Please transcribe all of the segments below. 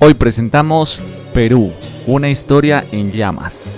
Hoy presentamos Perú, una historia en llamas.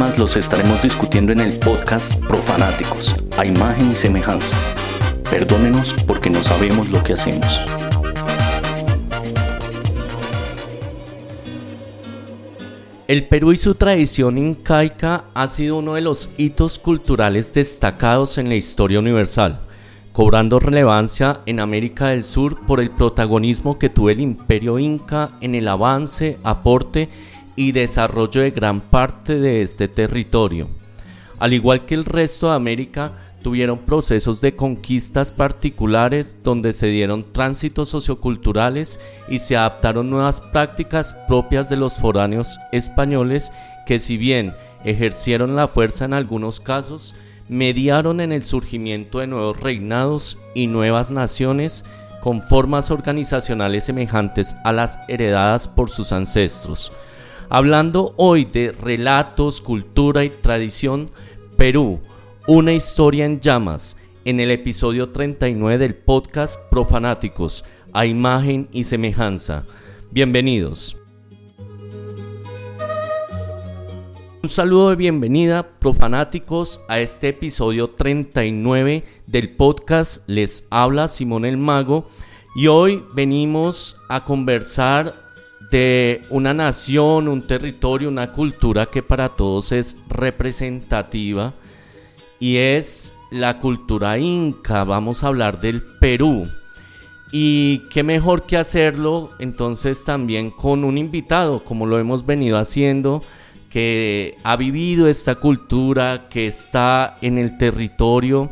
Los estaremos discutiendo en el podcast Profanáticos, a imagen y semejanza. Perdónenos porque no sabemos lo que hacemos. El Perú y su tradición incaica ha sido uno de los hitos culturales destacados en la historia universal, cobrando relevancia en América del Sur por el protagonismo que tuvo el imperio inca en el avance, aporte y desarrollo de gran parte de este territorio. Al igual que el resto de América, tuvieron procesos de conquistas particulares donde se dieron tránsitos socioculturales y se adaptaron nuevas prácticas propias de los foráneos españoles que si bien ejercieron la fuerza en algunos casos, mediaron en el surgimiento de nuevos reinados y nuevas naciones con formas organizacionales semejantes a las heredadas por sus ancestros. Hablando hoy de relatos, cultura y tradición, Perú, una historia en llamas, en el episodio 39 del podcast Profanáticos, a imagen y semejanza. Bienvenidos. Un saludo de bienvenida, profanáticos, a este episodio 39 del podcast Les habla Simón el Mago y hoy venimos a conversar de una nación, un territorio, una cultura que para todos es representativa y es la cultura inca. Vamos a hablar del Perú. Y qué mejor que hacerlo entonces también con un invitado, como lo hemos venido haciendo, que ha vivido esta cultura, que está en el territorio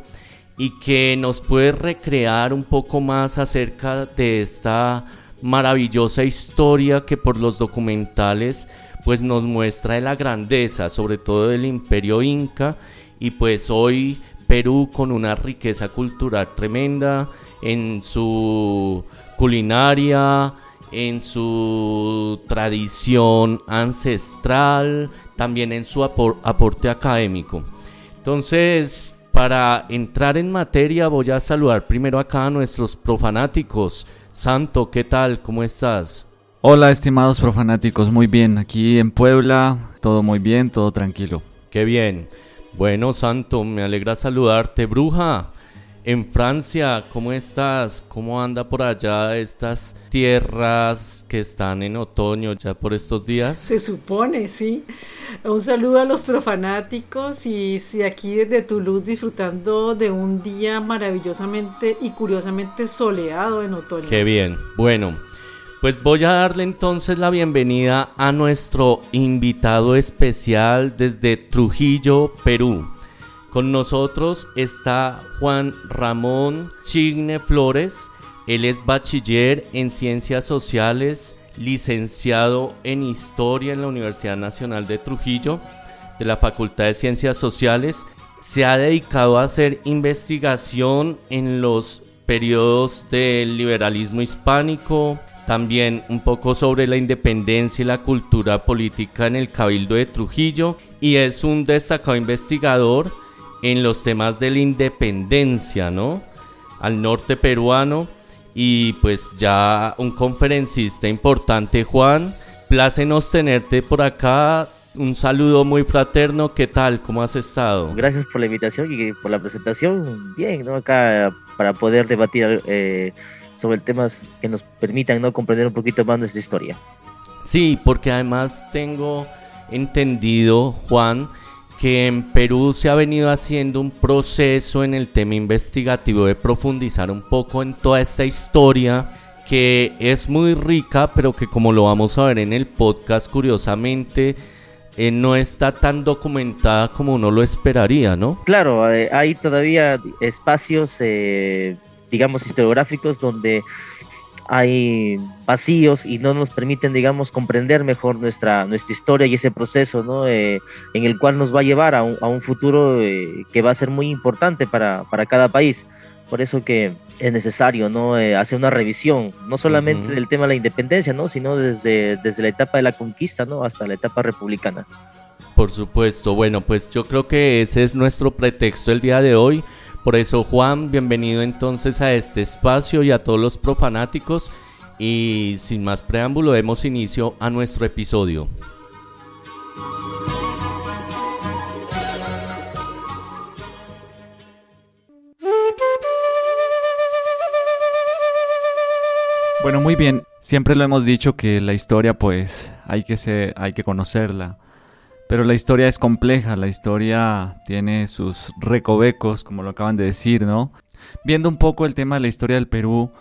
y que nos puede recrear un poco más acerca de esta maravillosa historia que por los documentales pues nos muestra la grandeza, sobre todo del imperio inca y pues hoy Perú con una riqueza cultural tremenda en su culinaria, en su tradición ancestral, también en su aporte académico. Entonces, para entrar en materia voy a saludar primero acá a nuestros profanáticos. Santo, ¿qué tal? ¿Cómo estás? Hola, estimados profanáticos, muy bien. Aquí en Puebla, todo muy bien, todo tranquilo. Qué bien. Bueno, Santo, me alegra saludarte. Bruja, en Francia, ¿cómo estás? ¿Cómo anda por allá estas tierras que están en otoño ya por estos días? Se supone, sí. Un saludo a los profanáticos y sí, aquí desde Toulouse disfrutando de un día maravillosamente y curiosamente soleado en otoño. Qué bien. Bueno, pues voy a darle entonces la bienvenida a nuestro invitado especial desde Trujillo, Perú. Con nosotros está Juan Ramón Chigne Flores. Él es bachiller en Ciencias Sociales, licenciado en Historia en la Universidad Nacional de Trujillo, de la Facultad de Ciencias Sociales. Se ha dedicado a hacer investigación en los periodos del liberalismo hispánico, también un poco sobre la independencia y la cultura política en el Cabildo de Trujillo y es un destacado investigador en los temas de la independencia, ¿no? Al norte peruano y pues ya un conferencista importante, Juan. Plácenos tenerte por acá. Un saludo muy fraterno. ¿Qué tal? ¿Cómo has estado? Gracias por la invitación y por la presentación. Bien, ¿no? Acá para poder debatir eh, sobre temas que nos permitan ¿no? comprender un poquito más nuestra historia. Sí, porque además tengo entendido, Juan, que en Perú se ha venido haciendo un proceso en el tema investigativo de profundizar un poco en toda esta historia que es muy rica, pero que como lo vamos a ver en el podcast, curiosamente, eh, no está tan documentada como uno lo esperaría, ¿no? Claro, eh, hay todavía espacios, eh, digamos, historiográficos donde hay vacíos y no nos permiten, digamos, comprender mejor nuestra, nuestra historia y ese proceso, ¿no? Eh, en el cual nos va a llevar a un, a un futuro eh, que va a ser muy importante para, para, cada país. Por eso que es necesario, ¿no? Eh, hacer una revisión, no solamente uh -huh. del tema de la independencia, ¿no? Sino desde, desde la etapa de la conquista, ¿no? Hasta la etapa republicana. Por supuesto, bueno, pues yo creo que ese es nuestro pretexto el día de hoy. Por eso, Juan, bienvenido entonces a este espacio y a todos los profanáticos. Y sin más preámbulo, demos inicio a nuestro episodio. Bueno, muy bien. Siempre lo hemos dicho que la historia, pues, hay que, ser, hay que conocerla. Pero la historia es compleja, la historia tiene sus recovecos, como lo acaban de decir, ¿no? Viendo un poco el tema de la historia del Perú,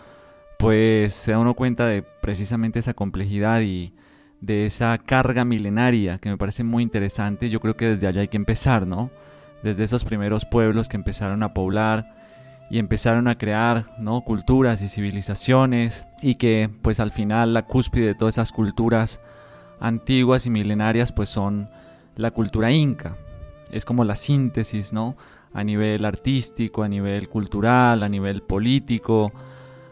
pues se da uno cuenta de precisamente esa complejidad y de esa carga milenaria que me parece muy interesante. Yo creo que desde allá hay que empezar, ¿no? Desde esos primeros pueblos que empezaron a poblar y empezaron a crear, ¿no? Culturas y civilizaciones y que pues al final la cúspide de todas esas culturas antiguas y milenarias pues son la cultura inca. Es como la síntesis, ¿no? A nivel artístico, a nivel cultural, a nivel político,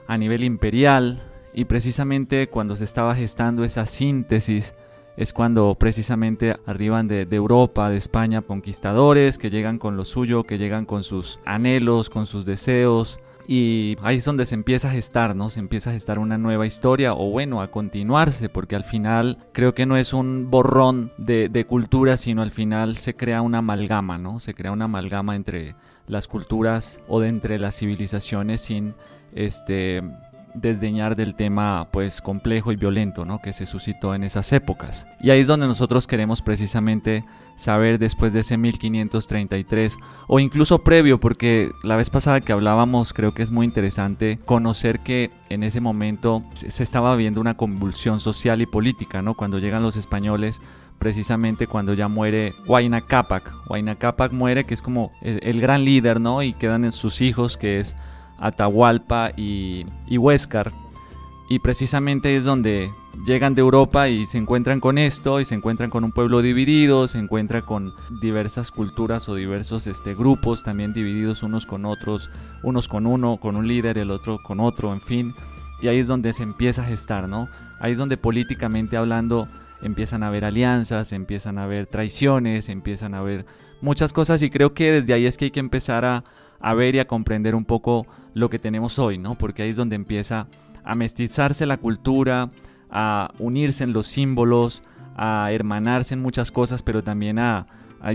a nivel imperial. Y precisamente cuando se estaba gestando esa síntesis es cuando precisamente arriban de, de, Europa, de España, conquistadores que llegan con lo suyo, que llegan con sus anhelos, con sus deseos, y ahí es donde se empieza a gestar, ¿no? Se empieza a gestar una nueva historia o bueno, a continuarse, porque al final creo que no es un borrón de, de cultura, sino al final se crea una amalgama, ¿no? Se crea una amalgama entre las culturas o de entre las civilizaciones sin este desdeñar del tema pues complejo y violento ¿no? que se suscitó en esas épocas. Y ahí es donde nosotros queremos precisamente saber después de ese 1533 o incluso previo porque la vez pasada que hablábamos creo que es muy interesante conocer que en ese momento se estaba viendo una convulsión social y política, ¿no? Cuando llegan los españoles precisamente cuando ya muere Huayna Capac. Huayna Capac muere que es como el, el gran líder, ¿no? Y quedan en sus hijos que es Atahualpa y, y Huéscar. Y precisamente es donde llegan de Europa y se encuentran con esto y se encuentran con un pueblo dividido, se encuentran con diversas culturas o diversos este, grupos también divididos unos con otros, unos con uno, con un líder, el otro con otro, en fin. Y ahí es donde se empieza a gestar, ¿no? Ahí es donde políticamente hablando empiezan a haber alianzas, empiezan a haber traiciones, empiezan a haber muchas cosas y creo que desde ahí es que hay que empezar a, a ver y a comprender un poco lo que tenemos hoy, ¿no? Porque ahí es donde empieza a mestizarse la cultura, a unirse en los símbolos, a hermanarse en muchas cosas, pero también a,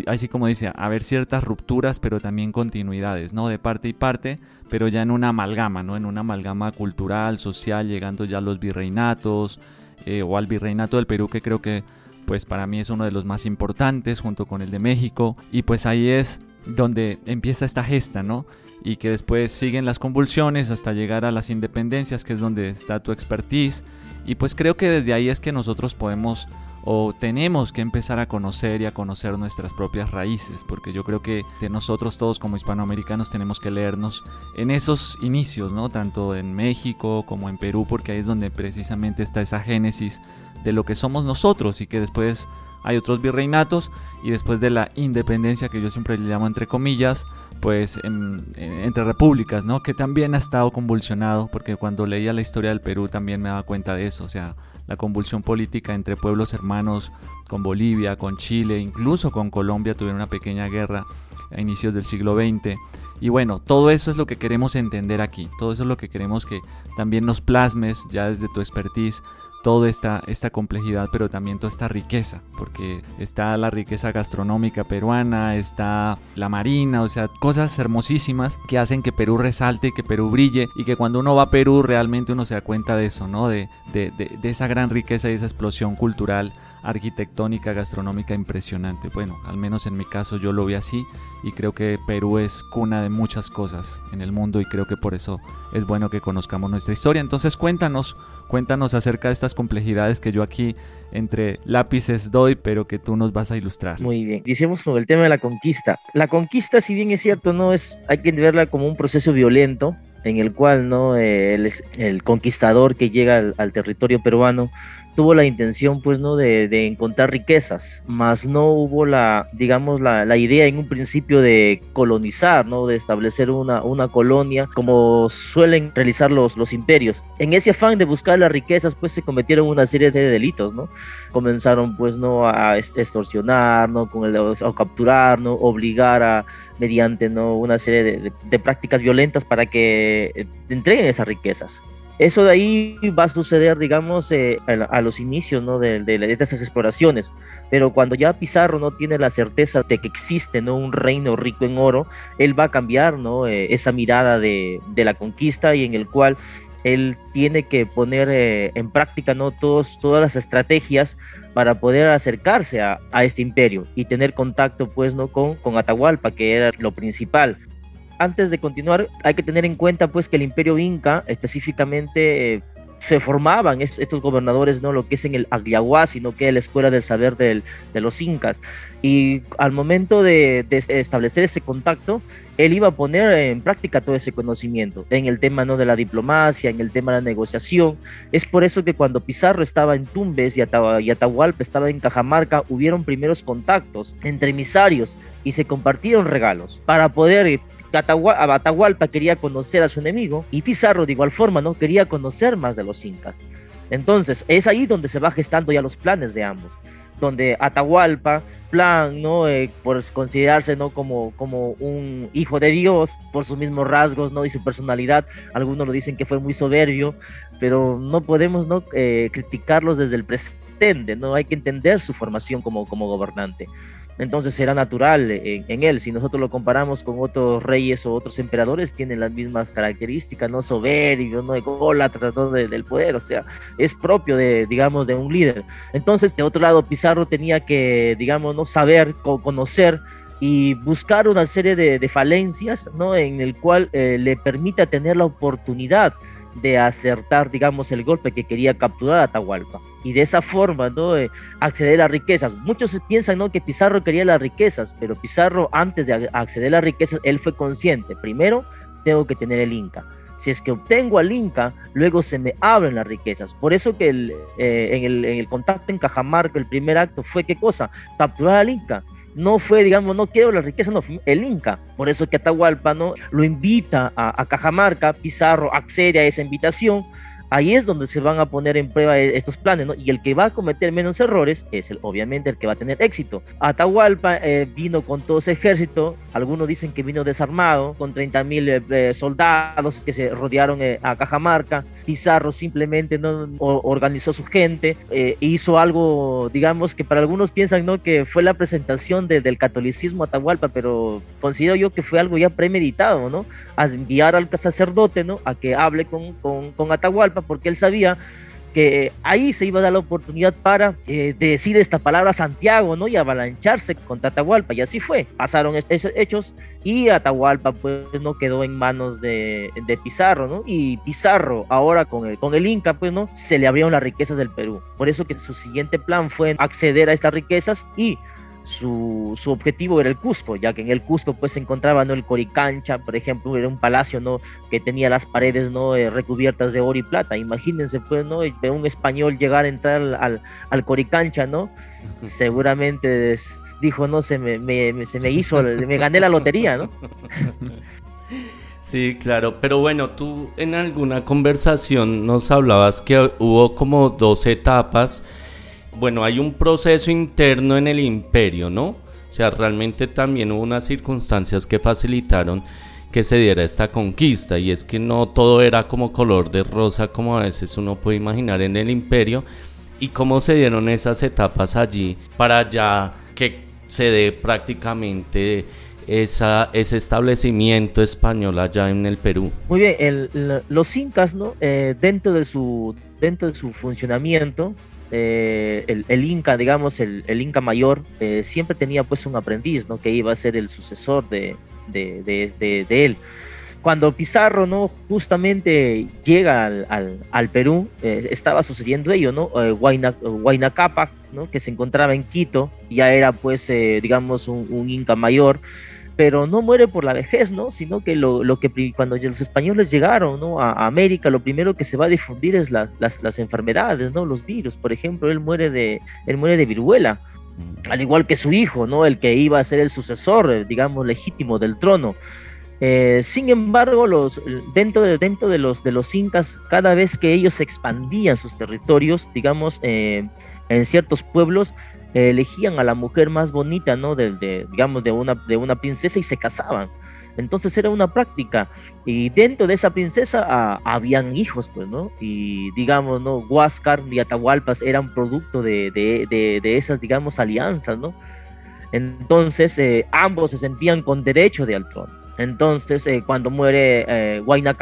así como dice, a haber ciertas rupturas, pero también continuidades, ¿no? De parte y parte, pero ya en una amalgama, ¿no? En una amalgama cultural, social, llegando ya a los virreinatos eh, o al virreinato del Perú, que creo que pues para mí es uno de los más importantes junto con el de México y pues ahí es donde empieza esta gesta, ¿no? Y que después siguen las convulsiones hasta llegar a las independencias, que es donde está tu expertise. Y pues creo que desde ahí es que nosotros podemos o tenemos que empezar a conocer y a conocer nuestras propias raíces, porque yo creo que nosotros todos como hispanoamericanos tenemos que leernos en esos inicios, ¿no? Tanto en México como en Perú, porque ahí es donde precisamente está esa génesis de lo que somos nosotros y que después hay otros virreinatos y después de la independencia que yo siempre le llamo entre comillas, pues en, en, entre repúblicas, ¿no? Que también ha estado convulsionado, porque cuando leía la historia del Perú también me daba cuenta de eso, o sea, la convulsión política entre pueblos hermanos con Bolivia, con Chile, incluso con Colombia tuvieron una pequeña guerra a inicios del siglo XX. Y bueno, todo eso es lo que queremos entender aquí, todo eso es lo que queremos que también nos plasmes ya desde tu expertise toda esta, esta complejidad, pero también toda esta riqueza, porque está la riqueza gastronómica peruana, está la marina, o sea, cosas hermosísimas que hacen que Perú resalte, que Perú brille y que cuando uno va a Perú realmente uno se da cuenta de eso, ¿no? De, de, de, esa gran riqueza y esa explosión cultural, arquitectónica, gastronómica impresionante. Bueno, al menos en mi caso yo lo vi así y creo que Perú es cuna de muchas cosas en el mundo y creo que por eso es bueno que conozcamos nuestra historia. Entonces cuéntanos, cuéntanos acerca de estas complejidades que yo aquí entre lápices doy, pero que tú nos vas a ilustrar. Muy bien, decíamos con el tema de la conquista. La conquista, si bien es cierto, no es, hay que verla como un proceso violento en el cual no el, el conquistador que llega al territorio peruano tuvo la intención pues no de, de encontrar riquezas, más no hubo la digamos la, la, idea en un principio de colonizar, no de establecer una, una colonia como suelen realizar los, los imperios. En ese afán de buscar las riquezas pues se cometieron una serie de delitos, ¿no? Comenzaron pues no a extorsionar, ¿no? Con el, a capturar, ¿no? Obligar a mediante no una serie de, de prácticas violentas para que eh, entreguen esas riquezas. Eso de ahí va a suceder, digamos, eh, a, los inicios de, estas exploraciones, pero cuando ya Pizarro no tiene la certeza de que existe ¿no? un reino rico en oro, él va a cambiar ¿no? Eh, esa mirada de, la conquista y en el cual él tiene que poner eh, en práctica ¿no? Todos, todas las estrategias para poder acercarse a, este imperio y tener contacto pues, ¿no? con Atahualpa, que era lo principal antes de continuar, hay que tener en cuenta pues que el imperio inca específicamente eh, se formaban estos gobernadores, no lo que es en el Agliahuá, sino que es la escuela del saber de los incas. Y al momento de, establecer ese contacto, él iba a poner en práctica todo ese conocimiento en el tema ¿no? de la diplomacia, en el tema de la negociación. Es por eso que cuando Pizarro estaba en Tumbes y, Atahualpa estaba en Cajamarca, hubieron primeros contactos entre emisarios y se compartieron regalos para poder Atahualpa quería conocer a su enemigo y Pizarro de igual forma no quería conocer más de los incas. Entonces es ahí donde se va gestando ya los planes de ambos, donde Atahualpa, plan, ¿no? Eh, por considerarse, ¿no? Como, como un hijo de Dios, por sus mismos rasgos, ¿no? Y su personalidad, algunos lo dicen que fue muy soberbio, pero no podemos, ¿no? Eh, criticarlos desde el presente, ¿no? Hay que entender su formación como, como gobernante entonces será natural en, él. Si nosotros lo comparamos con otros reyes o otros emperadores, tienen las mismas características, no soberbio, no ególatra, ¿no? del poder, o sea, es propio de, digamos, de un líder. Entonces, de otro lado, Pizarro tenía que, digamos, no saber, conocer y buscar una serie de, falencias, ¿no? En el cual eh, le permita tener la oportunidad de acertar, digamos, el golpe que quería capturar a Atahualpa. Y de esa forma, ¿no? Eh, acceder a riquezas. Muchos piensan, ¿no? Que Pizarro quería las riquezas, pero Pizarro, antes de acceder a las riquezas, él fue consciente. Primero, tengo que tener el Inca. Si es que obtengo al Inca, luego se me abren las riquezas. Por eso que el, eh, en, el, en el contacto en Cajamarca, el primer acto fue, ¿qué cosa? Capturar al Inca no fue, digamos, no quiero la riqueza, no, el Inca. Por eso que Atahualpa ¿no? lo invita a Cajamarca, Pizarro accede a esa invitación ahí es donde se van a poner en prueba e-, estos planes, ¿no? Y el que va a cometer menos errores es el, obviamente el que va a tener éxito. Atahualpa eh, vino con todo ese ejército, algunos dicen que vino desarmado, con 30 mil eh, eh, soldados que se rodearon a Cajamarca. Pizarro simplemente no organizó su gente, e hizo algo, digamos, que para algunos piensan, ¿no? Que fue la presentación del catolicismo a Atahualpa, pero considero yo que fue algo ya premeditado, ¿no? A enviar al sacerdote, ¿no? A que hable con, con, con Atahualpa porque él sabía que ahí se iba a dar la oportunidad para eh, decir esta palabra Santiago, ¿no? Y avalancharse contra Atahualpa, y así fue. Pasaron esos hechos y Atahualpa pues no quedó en manos de, Pizarro, ¿no? Y Pizarro ahora con el, con Inca pues, ¿no? Se le abrieron las riquezas del Perú. Por eso que su siguiente plan fue acceder a estas riquezas y su, su, objetivo era el Cusco, ya que en el Cusco pues se encontraba ¿no? el Coricancha, por ejemplo, era un palacio ¿no? que tenía las paredes ¿no? Eh, recubiertas de oro y plata. Imagínense pues, ¿no? de un español llegar a entrar al, al Coricancha, ¿no? Seguramente dijo, no, se me, me, se me hizo, me gané la lotería, ¿no? Sí, claro, pero bueno, tú en alguna conversación nos hablabas que hubo como dos etapas bueno, hay un proceso interno en el imperio, ¿no? O sea, realmente también hubo unas circunstancias que facilitaron que se diera esta conquista y es que no todo era como color de rosa como a veces uno puede imaginar en el imperio y cómo se dieron esas etapas allí para ya que se dé prácticamente esa, ese establecimiento español allá en el Perú. Muy bien, los incas, ¿no? Eh, dentro, de su, dentro de su funcionamiento, eh, el, Inca, digamos, el, Inca mayor, eh, siempre tenía pues un aprendiz, ¿no? Que iba a ser el sucesor de, de, él. Cuando Pizarro, ¿no? Justamente llega al, Perú, estaba sucediendo ello, ¿no? Huayna, ¿no? Que se encontraba en Quito, ya era pues, digamos, un Inca mayor, pero no muere por la vejez, ¿no? Sino que lo, lo que cuando los españoles llegaron. A, América, lo primero que se va a difundir es las, las, enfermedades, ¿no? Los virus, por ejemplo, él muere de, él muere de viruela, al igual que su hijo, ¿no? El que iba a ser el sucesor, eh, digamos, legítimo del trono. Eh, sin embargo, los, dentro, de, dentro de, los, de los incas, cada vez que ellos expandían sus territorios, digamos, eh, en ciertos pueblos, elegían a la mujer más bonita, ¿no? De, digamos, de una, de una princesa y se casaban. Entonces era una práctica. Y dentro de esa princesa ah, habían hijos, pues, ¿no? Y digamos, ¿no? Huáscar y Atahualpas eran producto de, de, esas, digamos, alianzas, ¿no? Entonces eh, ambos se sentían con derecho de al trono. Entonces, eh, cuando muere eh, Huayna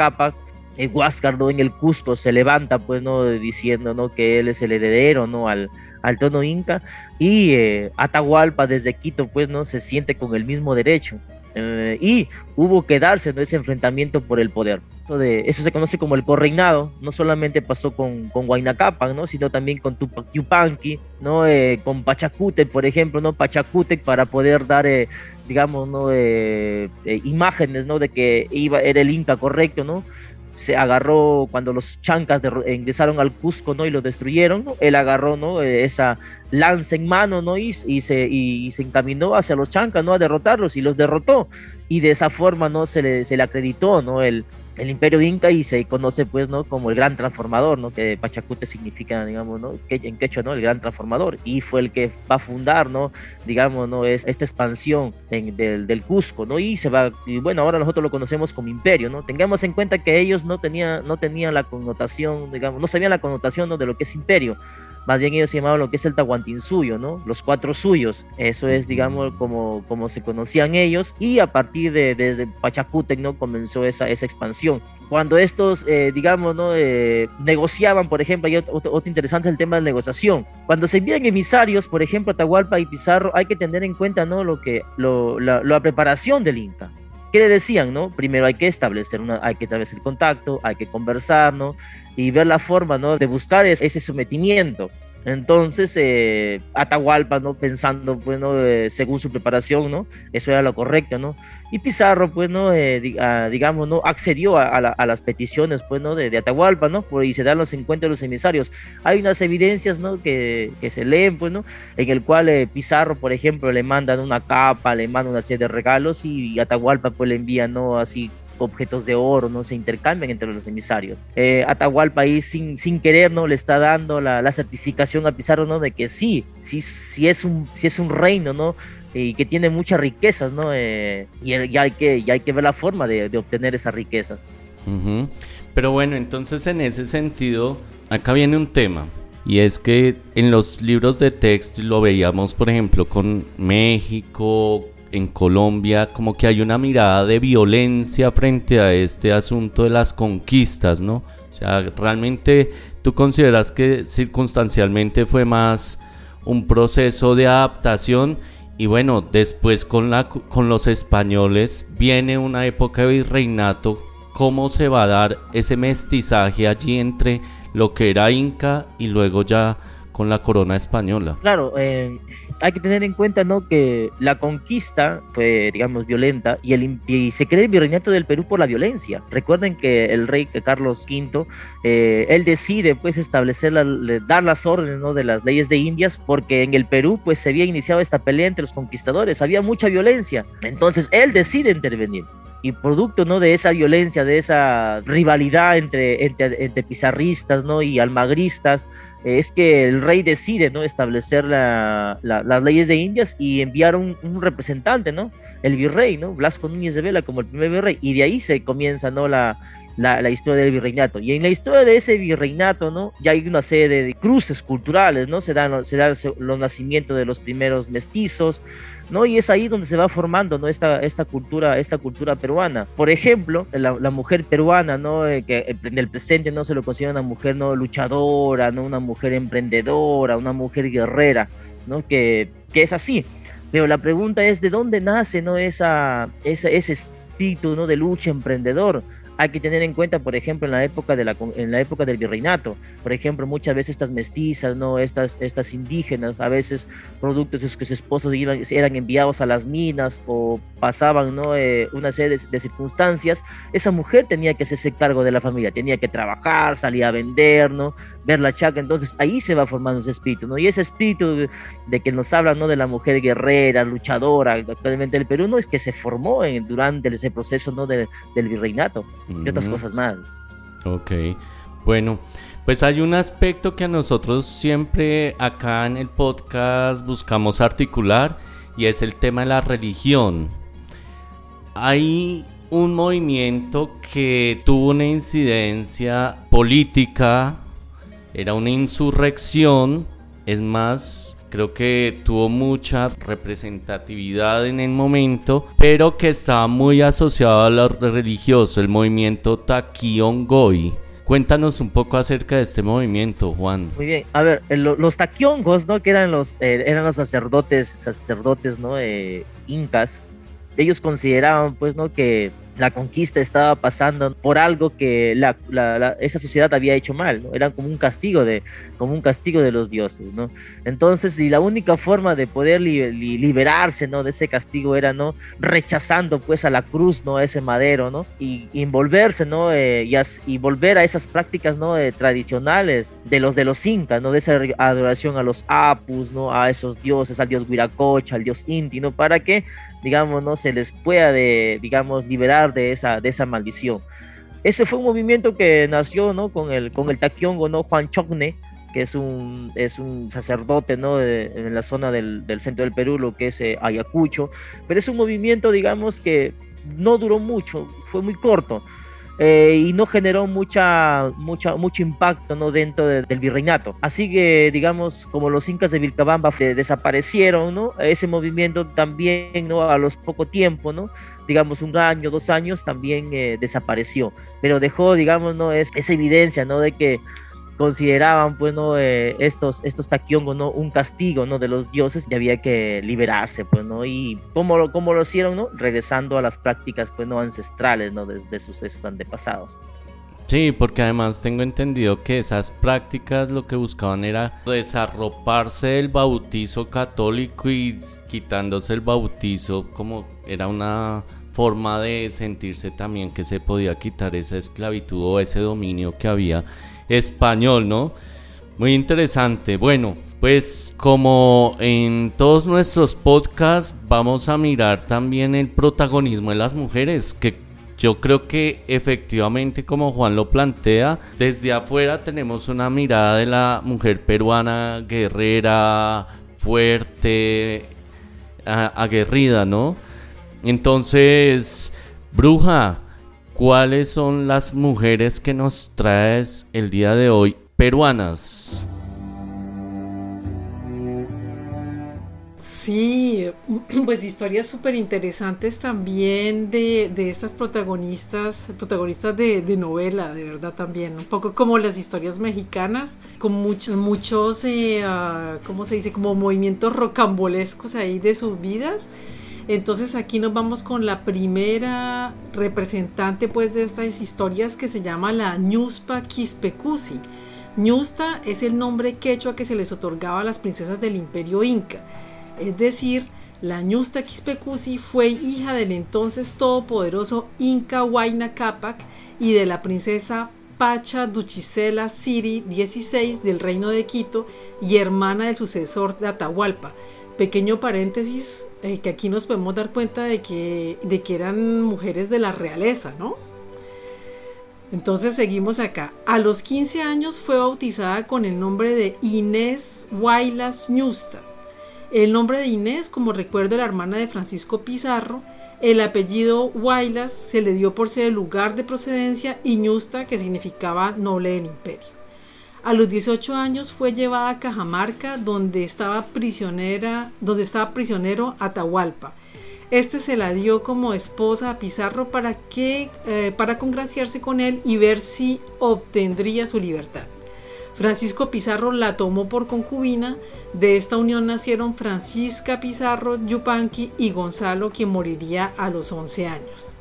eh, Huáscar, ¿no? En el Cusco se levanta, pues, ¿no? Diciendo, ¿no? Que él es el heredero, ¿no? Al, al trono inca y eh, Atahualpa desde Quito pues no se siente con el mismo derecho eh, y hubo que darse ese enfrentamiento por el poder. De, eso se conoce como el correinado, no solamente pasó con, con Huayna ¿no? sino también con Tupac Yupanqui, ¿no? Eh, con Pachacútec, por ejemplo, ¿no? Pachacútec para poder dar, digamos, ¿no? imágenes ¿no? de que iba, era el Inca correcto, ¿no? Se agarró cuando los chancas ingresaron al Cusco, ¿no? Y lo destruyeron, ¿no? Él agarró, ¿no? Eh, esa lanza en mano, ¿no? Y, se, y, se encaminó hacia los chancas, ¿no? A derrotarlos y los derrotó. Y de esa forma, ¿no? Se le, se le acreditó, ¿no? El, el imperio inca y se conoce pues no como el gran transformador no que Pachacute significa digamos no que en quechua no el gran transformador y fue el que va a fundar no digamos no es esta expansión del, del, Cusco no y se va y bueno ahora nosotros lo conocemos como imperio no tengamos en cuenta que ellos no tenían no tenían la connotación digamos no sabían la connotación ¿no? de lo que es imperio más bien ellos llamaban lo que es el Tahuantinsuyo, ¿no? Los cuatro suyos, eso es, digamos, como, como se conocían ellos, y a partir de desde Pachacútec, ¿no? Comenzó esa, esa expansión. Cuando estos, eh, digamos, ¿no? Eh, negociaban, por ejemplo, hay otro, interesante el tema de negociación. Cuando se envían emisarios, por ejemplo, Atahualpa y Pizarro, hay que tener en cuenta, ¿no? Lo que, lo, la, la preparación del Inca. ¿Qué le decían, no? Primero hay que establecer una, hay que establecer contacto, hay que conversar, ¿no? y ver la forma, ¿no? De buscar ese sometimiento. Entonces, eh, Atahualpa, ¿no? Pensando, pues, ¿no? Eh, según su preparación, ¿no? Eso era lo correcto, ¿no? Y Pizarro, pues, ¿no? Eh, ah, digamos, ¿no? Accedió a, las peticiones, pues, ¿no? De, Atahualpa, ¿no? Por, y se dan los encuentros de los emisarios. Hay unas evidencias, ¿no? Que, que se leen, pues, ¿no? En el cual eh, Pizarro, por ejemplo, le mandan una capa, le mandan una serie de regalos y, y Atahualpa, pues, le envía, ¿no? Así objetos de oro, ¿no? Se intercambian entre los emisarios. Eh, Atahualpa sin, sin querer, ¿no? Le está dando la, la, certificación a Pizarro, ¿no? De que sí, sí, sí es un, sí es un reino, ¿no? Y que tiene muchas riquezas, ¿no? Eh, y, ya hay que, ya hay que ver la forma de, de obtener esas riquezas. Pero bueno, entonces en ese sentido, acá viene un tema. Y es que en los libros de texto lo veíamos, por ejemplo, con México, en Colombia como que hay una mirada de violencia frente a este asunto de las conquistas, ¿no? O sea, realmente tú consideras que circunstancialmente fue más un proceso de adaptación y bueno, después con, la, con los españoles viene una época de virreinato, ¿cómo se va a dar ese mestizaje allí entre lo que era Inca y luego ya con la corona española? Claro, eh, hay que tener en cuenta ¿no? que la conquista fue, digamos, violenta y, el, y se cree el virreinato del Perú por la violencia. Recuerden que el rey Carlos V, eh, él decide pues establecer, dar las órdenes de las leyes de Indias porque en el Perú pues se había iniciado esta pelea entre los conquistadores, había mucha violencia. Entonces él decide intervenir. y producto ¿no? de esa violencia, de esa rivalidad entre, entre, pizarristas ¿no? y almagristas, es que el rey decide ¿no? establecer las leyes de Indias y enviar un, representante, ¿no? el virrey, ¿no? Blasco Núñez de Vela como el primer virrey, y de ahí se comienza ¿no? la, la, historia del virreinato. Y en la historia de ese virreinato, ¿no? Ya hay una serie de cruces culturales, ¿no? Se dan, se dan los nacimientos de los primeros mestizos, ¿no? Y es ahí donde se va formando, ¿no? Esta, esta, cultura, esta cultura peruana. Por ejemplo, la, mujer peruana, ¿no? Eh, que en el presente no se lo considera una mujer, ¿no? Luchadora, ¿no? Una mujer emprendedora, una mujer guerrera, ¿no? Que, que es así. Pero la pregunta es, ¿de dónde nace, ¿no? Esa, ese espíritu, ¿no? De lucha emprendedor hay que tener en cuenta, por ejemplo, en la época, de la, en la época del virreinato, por ejemplo, muchas veces estas mestizas, ¿no? estas, estas indígenas, a veces productos de que sus esposos eran enviados a las minas o pasaban ¿no? Eh, una serie de, circunstancias, esa mujer tenía que hacerse cargo de la familia, tenía que trabajar, salir a vender, ¿no? Ver la chaca, entonces ahí se va formando ese espíritu, ¿no? y ese espíritu de, que nos habla ¿no? de la mujer guerrera, luchadora, actualmente el Perú, ¿no? es que se formó en, durante ese proceso ¿no? del virreinato y otras cosas más. Ok, bueno, pues hay un aspecto que a nosotros siempre acá en el podcast buscamos articular y es el tema de la religión. Hay un movimiento que tuvo una incidencia política, era una insurrección, es más, creo que tuvo mucha representatividad en el momento, pero que estaba muy asociado a lo religioso, el movimiento Taquiongoi. Cuéntanos un poco acerca de este movimiento, Juan. Muy bien, a ver, los taquiongos, ¿no? Que eran los, eh, eran los sacerdotes, sacerdotes, ¿no? Eh, incas. Ellos consideraban, pues, ¿no? Que la conquista estaba pasando por algo que la, esa sociedad había hecho mal, ¿no? Era como un castigo de, como un castigo de los dioses, ¿no? Entonces, y la única forma de poder liberarse, ¿no? De ese castigo era, ¿no? Rechazando, pues, a la cruz, ¿no? A ese madero, ¿no? Y, envolverse, ¿no? Eh, y, volver a esas prácticas, ¿no? Eh, tradicionales de los de los incas, ¿no? De esa adoración a los apus, ¿no? A esos dioses, al dios Huiracocha, al dios Inti, ¿no? Para que, digamos, ¿no? Se les pueda, de, digamos, liberar de esa, de esa maldición. Ese fue un movimiento que nació ¿no? con el, con el taquiongo, ¿no? Juan Chocne, que es un, es un sacerdote ¿no? en la zona del, del, centro del Perú, lo que es eh, Ayacucho, pero es un movimiento, digamos, que no duró mucho, fue muy corto. Eh, y no generó mucha, mucha, mucho impacto ¿no? dentro del virreinato. Así que, digamos, como los incas de Vilcabamba desaparecieron, ¿no? ese movimiento también ¿no? a los poco tiempo, ¿no? digamos, un año, dos años, también eh, desapareció. Pero dejó, digamos, ¿no? es, esa evidencia ¿no? de que consideraban pues no eh, estos estos taquiongos no un castigo no de los dioses y había que liberarse pues no y cómo lo cómo lo hicieron no regresando a las prácticas pues no ancestrales no de, sus, antepasados. Sí, porque además tengo entendido que esas prácticas lo que buscaban era desarroparse del bautizo católico y quitándose el bautizo como era una forma de sentirse también que se podía quitar esa esclavitud o ese dominio que había español, ¿no? Muy interesante. Bueno, pues como en todos nuestros podcasts vamos a mirar también el protagonismo de las mujeres, que yo creo que efectivamente como Juan lo plantea, desde afuera tenemos una mirada de la mujer peruana guerrera, fuerte, aguerrida, ¿no? Entonces, bruja, ¿Cuáles son las mujeres que nos traes el día de hoy peruanas? Sí, pues historias súper interesantes también de, estas protagonistas, protagonistas de, novela, de verdad también, un poco como las historias mexicanas, con muchos, muchos ah, ¿cómo se dice? Como movimientos rocambolescos ahí de sus vidas entonces aquí nos vamos con la primera representante pues de estas historias que se llama la Ñuspa Quispecusi. Ñusta es el nombre quechua que se les otorgaba a las princesas del imperio inca. Es decir, la Ñusta Quispecusi fue hija del entonces todopoderoso Inca Huayna Capac y de la princesa Pacha Duchisela Siri XVI del reino de Quito y hermana del sucesor de Atahualpa Pequeño paréntesis, eh, que aquí nos podemos dar cuenta de que, de que eran mujeres de la realeza, ¿no? Entonces seguimos acá. A los 15 años fue bautizada con el nombre de Inés Huaylas Ñustas. El nombre de Inés, como recuerdo, la hermana de Francisco Pizarro. El apellido Huaylas se le dio por ser el lugar de procedencia y Ñusta, que significaba noble del imperio. A los 18 años fue llevada a Cajamarca, donde estaba prisionera, donde estaba prisionero Atahualpa este se la dio como esposa a Pizarro para, que, eh, para congraciarse con él y ver si obtendría su libertad. Francisco Pizarro la tomó por concubina. De esta unión nacieron Francisca Pizarro Yupanqui y Gonzalo, quien moriría a los 11 años.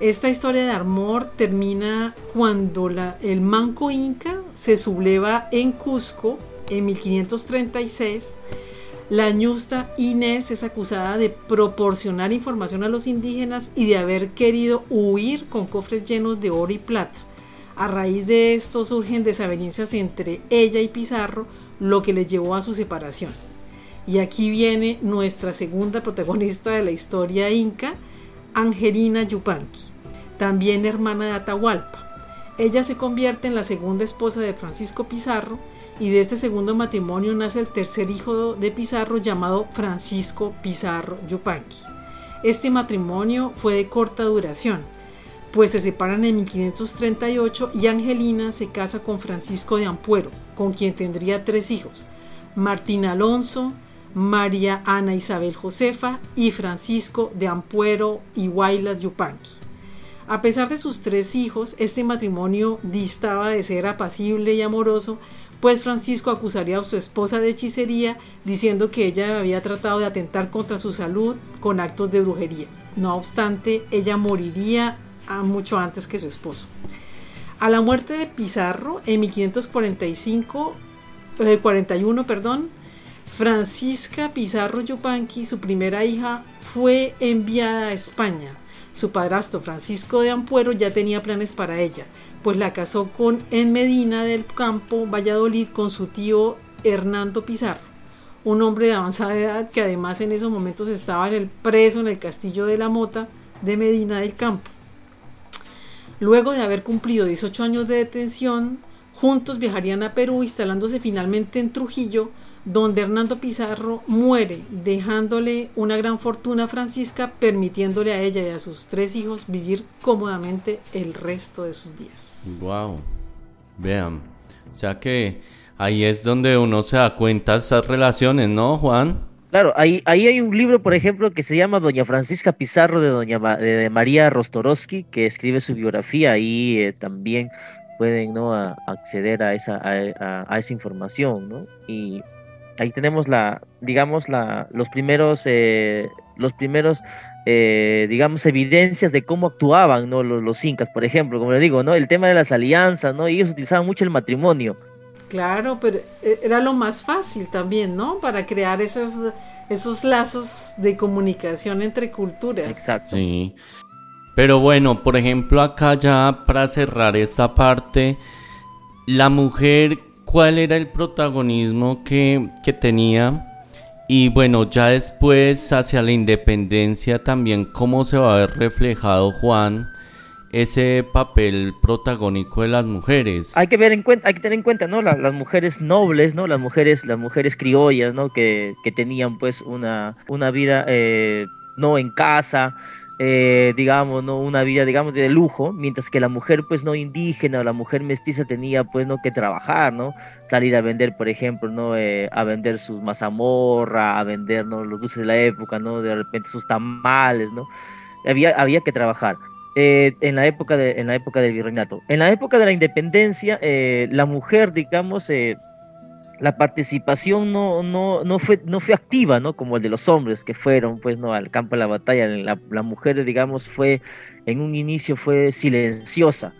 Esta historia de amor termina cuando el manco inca se subleva en Cusco en 1536 la ñusta Inés es acusada de proporcionar información a los indígenas y de haber querido huir con cofres llenos de oro y plata. A raíz de esto surgen desavenencias entre ella y Pizarro, lo que le llevó a su separación. Y aquí viene nuestra segunda protagonista de la historia inca, Angelina Yupanqui, también hermana de Atahualpa. Ella se convierte en la segunda esposa de Francisco Pizarro, y de este segundo matrimonio nace el tercer hijo de Pizarro llamado Francisco Pizarro Yupanqui. Este matrimonio fue de corta duración, pues se separan en 1538 y Angelina se casa con Francisco de Ampuero, con quien tendría tres hijos, Martín Alonso, María Ana Isabel Josefa y Francisco de Ampuero y Guaylas Yupanqui. A pesar de sus tres hijos, este matrimonio distaba de ser apacible y amoroso, pues Francisco acusaría a su esposa de hechicería diciendo que ella había tratado de atentar contra su salud con actos de brujería. No obstante, ella moriría mucho antes que su esposo. A la muerte de Pizarro en 1545, 41, eh, perdón, Francisca Pizarro Yupanqui, su primera hija, fue enviada a España. Su padrastro Francisco de Ampuero ya tenía planes para ella, pues la casó con en Medina del Campo, Valladolid, con su tío Hernando Pizarro, un hombre de avanzada edad que además en esos momentos estaba en el preso en el castillo de la Mota de Medina del Campo. Luego de haber cumplido 18 años de detención, juntos viajarían a Perú, instalándose finalmente en Trujillo, donde Hernando Pizarro muere, dejándole una gran fortuna a Francisca, permitiéndole a ella y a sus tres hijos vivir cómodamente el resto de sus días. Wow. Vean, o sea que ahí es donde uno se da cuenta de esas relaciones, ¿no, Juan? Claro, ahí, ahí hay un libro, por ejemplo, que se llama Doña Francisca Pizarro de Doña de María Rostorowski, que escribe su biografía. Ahí eh, también pueden ¿no? acceder a esa, a, a, esa información, ¿no? Y ahí tenemos la, digamos, la, los primeros, eh, los primeros, eh, digamos, evidencias de cómo actuaban, ¿no? Los, los, incas, por ejemplo, como le digo, ¿no? El tema de las alianzas, ¿no? Ellos utilizaban mucho el matrimonio. Claro, pero eh, era lo más fácil también, ¿no? Para crear esos, esos lazos de comunicación entre culturas. Exacto. Sí. Pero bueno, por ejemplo, acá ya para cerrar esta parte, la mujer cuál era el protagonismo que, tenía y bueno, ya después hacia la independencia también cómo se va a ver reflejado Juan ese papel protagónico de las mujeres. Hay que ver en cuenta, hay que tener en cuenta, ¿no? las mujeres nobles, ¿no? Las mujeres, las mujeres criollas, ¿no? Que, tenían pues una, una vida eh, no en casa, eh, digamos, ¿no? una vida, digamos, de lujo, mientras que la mujer, pues, no indígena o la mujer mestiza tenía, pues, no que trabajar, ¿no? Salir a vender, por ejemplo, ¿no? Eh, a vender sus mazamorra, a vender, ¿no? Los dulces de la época, ¿no? De repente sus tamales, ¿no? Había, había que trabajar. Eh, en la época de, en la época del virreinato. En la época de la independencia, la mujer, digamos, la participación no, no, no, fue, no fue activa, ¿no? Como el de los hombres que fueron, pues, ¿no? Al campo de la batalla. La, mujer, digamos, fue, en un inicio fue silenciosa.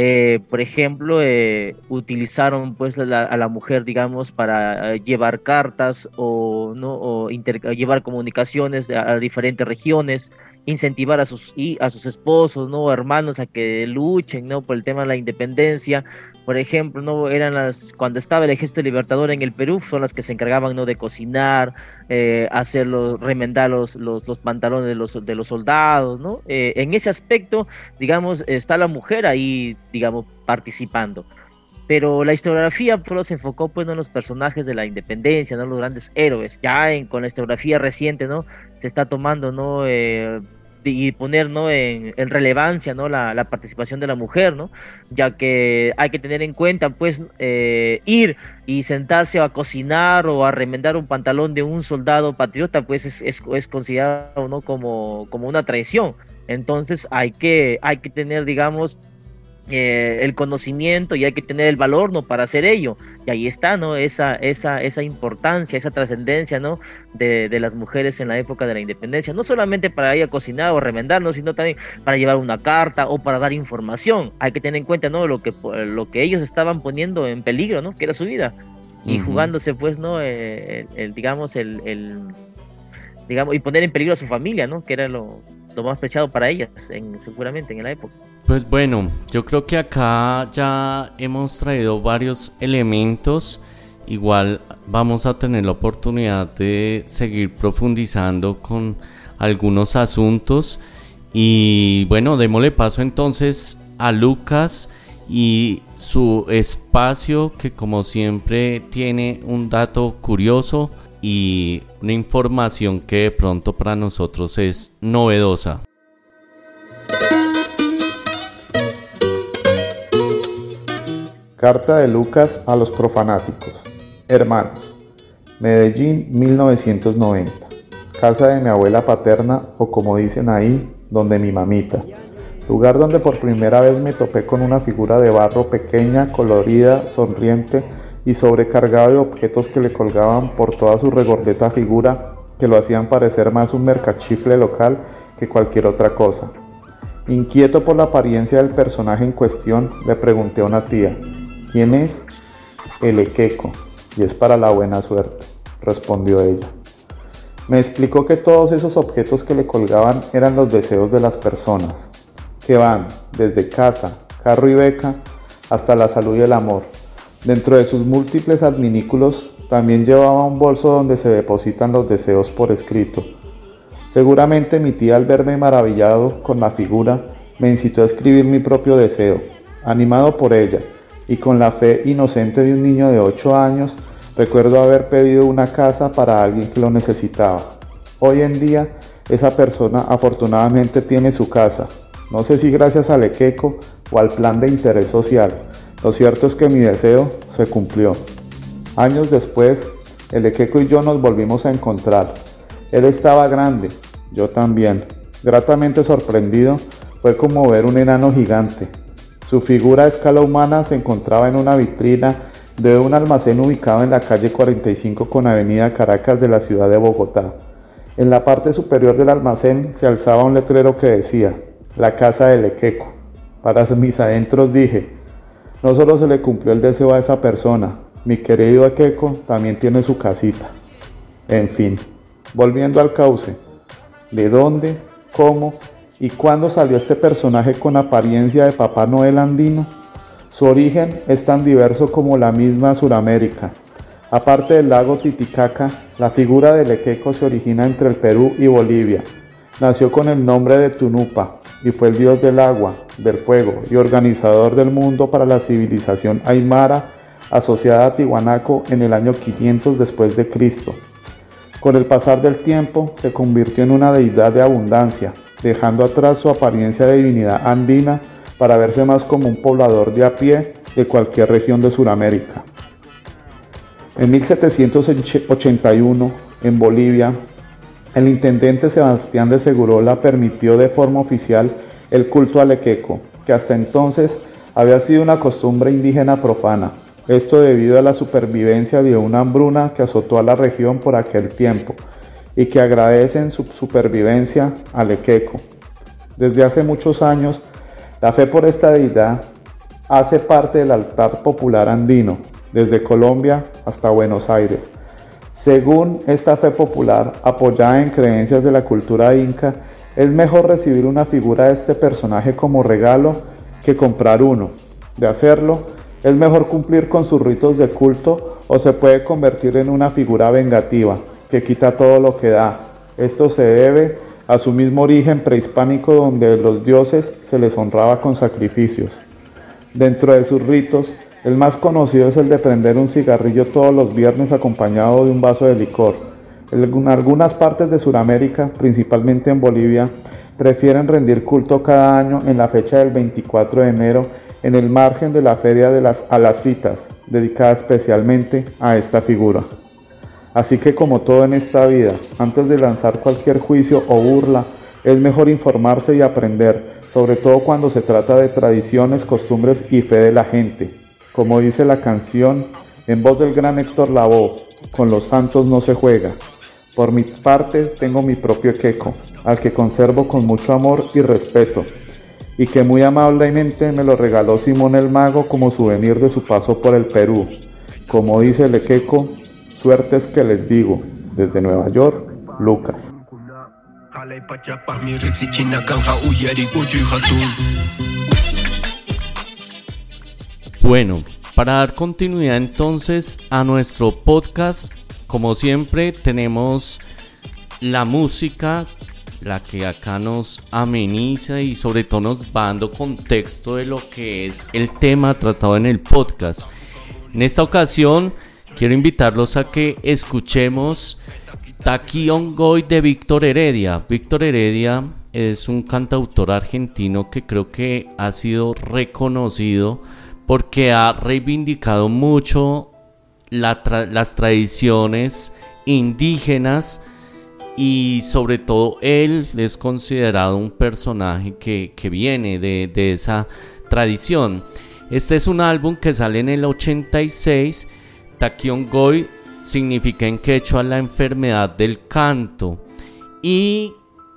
Eh, por ejemplo, eh, utilizaron pues a la mujer, digamos, para eh, llevar cartas o, ¿no? llevar comunicaciones a, diferentes regiones, incentivar a sus, a sus esposos, ¿no? hermanos a que luchen, ¿no? Por el tema de la independencia. Por ejemplo, ¿no? Eran las, cuando estaba el ejército libertador en el Perú, son las que se encargaban, ¿no? De cocinar, eh, remendar los, los, pantalones de los, de los soldados, ¿no? Eh, en ese aspecto, digamos, está la mujer ahí, digamos, participando pero la historiografía solo se enfocó pues en los personajes de la independencia, no los grandes héroes. Ya en, con la historiografía reciente, ¿no? Se está tomando, ¿no? Eh, y poner ¿no? en, relevancia ¿no? La, participación de la mujer, ¿no? ya que hay que tener en cuenta pues eh, ir y sentarse a cocinar o a remendar un pantalón de un soldado patriota pues es, es, es considerado ¿no? como, como una traición. Entonces hay que, hay que tener, digamos, eh, el conocimiento y hay que tener el valor no para hacer ello. Y ahí está no esa esa esa importancia esa trascendencia no de, las mujeres en la época de la independencia. No solamente para ir a cocinar o remendar sino también para llevar una carta o para dar información. Hay que tener en cuenta no lo que lo que ellos estaban poniendo en peligro no que era su vida. Y jugándose pues no eh, el, digamos el, el, digamos y poner en peligro a su familia no que era lo, más preciado para ellas en, seguramente en la época pues bueno, yo creo que acá ya hemos traído varios elementos. Igual vamos a tener la oportunidad de seguir profundizando con algunos asuntos. Y bueno, démosle paso entonces a Lucas y su espacio que como siempre tiene un dato curioso y una información que de pronto para nosotros es novedosa. Carta de Lucas a los profanáticos. Hermanos, Medellín 1990. Casa de mi abuela paterna o como dicen ahí, donde mi mamita. Lugar donde por primera vez me topé con una figura de barro pequeña, colorida, sonriente y sobrecargada de objetos que le colgaban por toda su regordeta figura que lo hacían parecer más un mercachifle local que cualquier otra cosa. Inquieto por la apariencia del personaje en cuestión, le pregunté a una tía, ¿Quién es? El Equeco, y es para la buena suerte, respondió ella. Me explicó que todos esos objetos que le colgaban eran los deseos de las personas, que van desde casa, carro y beca, hasta la salud y el amor. Dentro de sus múltiples adminículos también llevaba un bolso donde se depositan los deseos por escrito. Seguramente mi tía al verme maravillado con la figura me incitó a escribir mi propio deseo. Animado por ella, y con la fe inocente de un niño de 8 años, recuerdo haber pedido una casa para alguien que lo necesitaba. Hoy en día, esa persona afortunadamente tiene su casa. No sé si gracias al Equeco o al plan de interés social. Lo cierto es que mi deseo se cumplió. Años después, el Equeco y yo nos volvimos a encontrar. Él estaba grande, yo también. Gratamente sorprendido, fue como ver un enano gigante, su figura a escala humana se encontraba en una vitrina de un almacén ubicado en la calle 45 con Avenida Caracas de la ciudad de Bogotá. En la parte superior del almacén se alzaba un letrero que decía, la casa del Equeco. Para mis adentros dije, no solo se le cumplió el deseo a esa persona, mi querido Equeco también tiene su casita. En fin, volviendo al cauce, ¿de dónde, cómo ¿Y cuándo salió este personaje con apariencia de Papá Noel andino? Su origen es tan diverso como la misma Suramérica. Aparte del lago Titicaca, la figura del Equeco se origina entre el Perú y Bolivia. Nació con el nombre de Tunupa y fue el dios del agua, del fuego y organizador del mundo para la civilización aymara asociada a Tihuanaco en el año 500 después de Cristo. Con el pasar del tiempo se convirtió en una deidad de abundancia, dejando atrás su apariencia de divinidad andina para verse más como un poblador de a pie de cualquier región de Sudamérica. En 1781, en Bolivia, el intendente Sebastián de Segurola permitió de forma oficial el culto al equeco, que hasta entonces había sido una costumbre indígena profana. Esto debido a la supervivencia de una hambruna que azotó a la región por aquel tiempo, y que agradecen su supervivencia al Equeco. Desde hace muchos años, la fe por esta deidad hace parte del altar popular andino, desde Colombia hasta Buenos Aires. Según esta fe popular, apoyada en creencias de la cultura inca, Es mejor recibir una figura de este personaje como regalo que comprar uno. De hacerlo, es mejor cumplir con sus ritos de culto o se puede convertir en una figura vengativa que quita todo lo que da. Esto se debe a su mismo origen prehispánico donde los dioses se les honraba con sacrificios. Dentro de sus ritos, el más conocido es el de prender un cigarrillo todos los viernes acompañado de un vaso de licor. En algunas partes de Sudamérica, principalmente en Bolivia, prefieren rendir culto cada año en la fecha del 24 de enero en el margen de la Feria de las Alacitas, dedicada especialmente a esta figura. Así que como todo en esta vida, antes de lanzar cualquier juicio o burla, es mejor informarse y aprender, sobre todo cuando se trata de tradiciones, costumbres y fe de la gente. Como dice la canción, en voz del gran Héctor Lavoe, con los santos no se juega. Por mi parte tengo mi propio queco, al que conservo con mucho amor y respeto, y que muy amablemente me lo regaló Simón el Mago como souvenir de su paso por el Perú. Como dice el queco, Suertes que les digo, desde Nueva York, Lucas. Bueno, para dar continuidad entonces a nuestro podcast, como siempre tenemos la música, la que acá nos ameniza y sobre todo nos va dando contexto de lo que es el tema tratado en el podcast. En esta ocasión quiero invitarlos a que escuchemos Taquion Goy de Víctor Heredia. Víctor Heredia es un cantautor argentino que creo que ha sido reconocido porque ha reivindicado mucho las tradiciones indígenas y sobre todo él es considerado un personaje que, viene de, de esa tradición. Este es un álbum que sale en el 86 Goy significa en quechua la enfermedad del canto y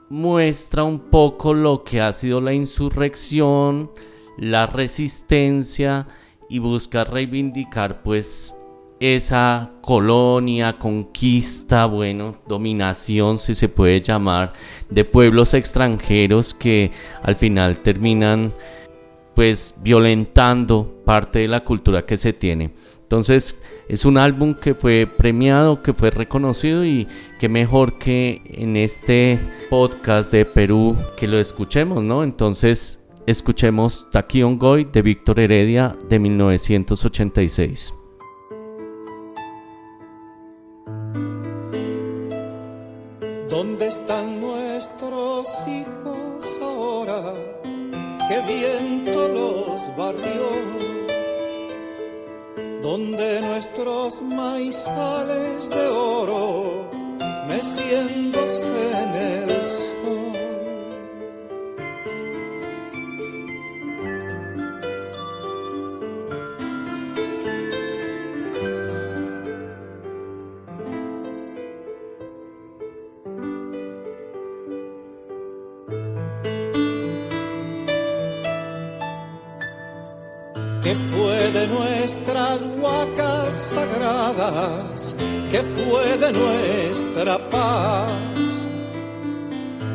muestra un poco lo que ha sido la insurrección, la resistencia y busca reivindicar pues esa colonia, conquista, bueno, dominación si se puede llamar, de pueblos extranjeros que al final terminan pues violentando parte de la cultura que se tiene. Entonces es un álbum que fue premiado, que fue reconocido y que mejor que en este podcast de Perú que lo escuchemos, ¿no? Entonces escuchemos Taquion Goy de Víctor Heredia de 1986. ¿Dónde están nuestros hijos ahora? ¿Qué viento los barrió? donde nuestros maizales de oro meciéndose en el ¿Qué fue de nuestras huacas sagradas? ¿Qué fue de nuestra paz?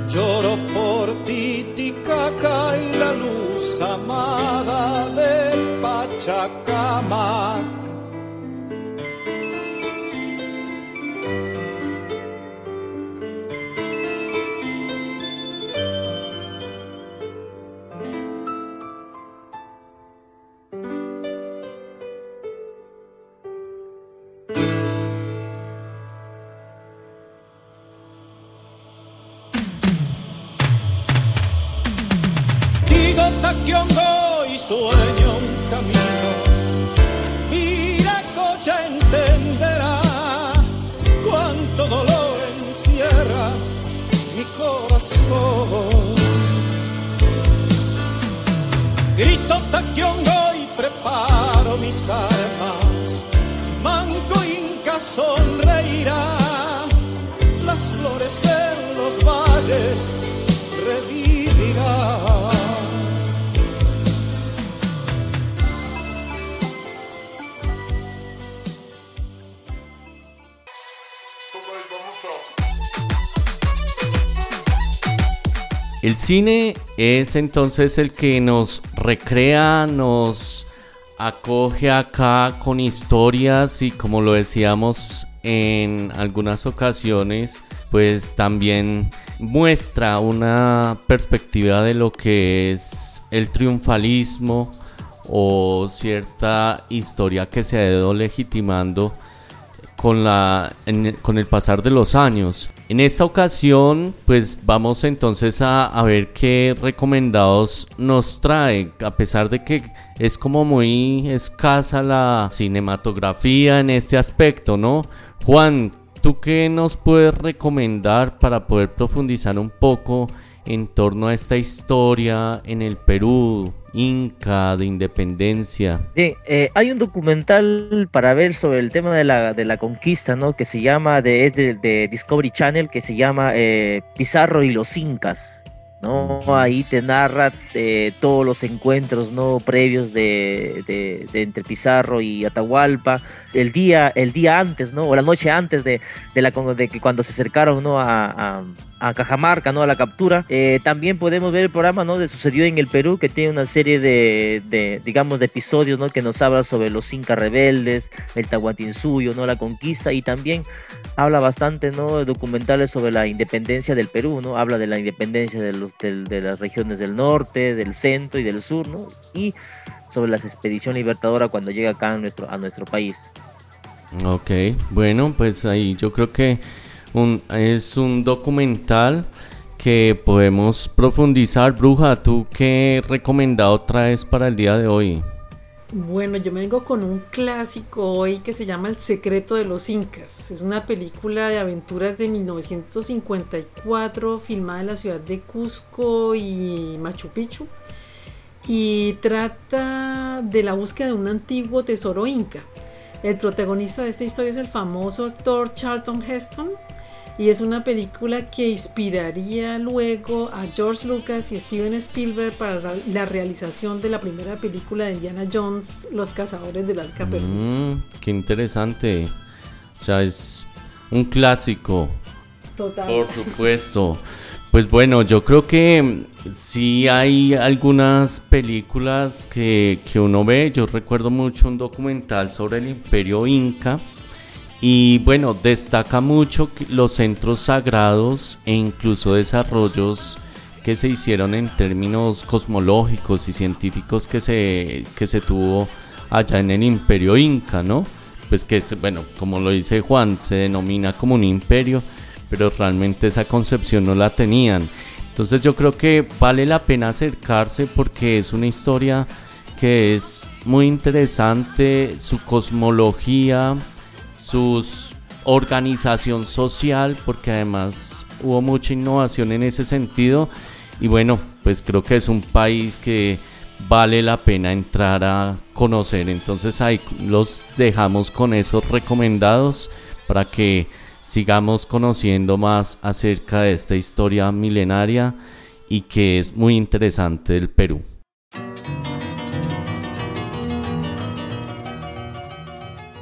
Lloro por Titicaca y la luz amada de Pachacamac guion hoy preparo mis armas, manco inca sonreirá. El cine es entonces el que nos recrea, nos acoge acá con historias y como lo decíamos en algunas ocasiones, pues también muestra una perspectiva de lo que es el triunfalismo o cierta historia que se ha ido legitimando con, la, con el pasar de los años. En esta ocasión, pues vamos entonces a, a, ver qué recomendados nos trae, a pesar de que es como muy escasa la cinematografía en este aspecto, ¿no? Juan, ¿tú qué nos puedes recomendar para poder profundizar un poco en torno a esta historia en el Perú, Inca, de independencia. Bien, eh, hay un documental para ver sobre el tema de la, de la conquista, ¿no? Que se llama, de, es de, Discovery Channel, que se llama eh, Pizarro y los Incas. ¿no? Ahí te narra eh, todos los encuentros no previos de, de, entre Pizarro y Atahualpa, el día, el día antes, ¿no? O la noche antes de, de la de que cuando se acercaron ¿no? a, a Cajamarca, ¿no? A la captura. Eh, también podemos ver el programa, ¿no? De Sucedió en el Perú, que tiene una serie de, de, digamos, de episodios, ¿no? Que nos habla sobre los incas rebeldes, el Tahuantinsuyo, ¿no? La conquista y también habla bastante, ¿no? Documentales sobre la independencia del Perú, ¿no? Habla de la independencia de, los, de, las regiones del norte, del centro y del sur, ¿no? Y sobre la expedición libertadora cuando llega acá a nuestro, a nuestro país. Ok, bueno, pues ahí yo creo que es un documental que podemos profundizar. Bruja, ¿tú qué recomendado traes para el día de hoy? Bueno, yo me vengo con un clásico hoy que se llama El secreto de los incas. Es una película de aventuras de 1954 filmada en la ciudad de Cusco y Machu Picchu y trata de la búsqueda de un antiguo tesoro inca. El protagonista de esta historia es el famoso actor Charlton Heston y es una película que inspiraría luego a George Lucas y Steven Spielberg para la realización de la primera película de Indiana Jones, Los Cazadores del Arca Perdida. Mm, qué interesante. O sea, es un clásico. Total. Por supuesto. Pues bueno, yo creo que sí hay algunas películas que, que uno ve. Yo recuerdo mucho un documental sobre el imperio inca y bueno, destaca mucho los centros sagrados e incluso desarrollos que se hicieron en términos cosmológicos y científicos que se, que se tuvo allá en el imperio inca, ¿no? Pues que, bueno, como lo dice Juan, se denomina como un imperio, pero realmente esa concepción no la tenían. Entonces yo creo que vale la pena acercarse porque es una historia que es muy interesante, su cosmología, su organización social, porque además hubo mucha innovación en ese sentido. Y bueno, pues creo que es un país que vale la pena entrar a conocer. Entonces ahí los dejamos con esos recomendados para que sigamos conociendo más acerca de esta historia milenaria y que es muy interesante del Perú.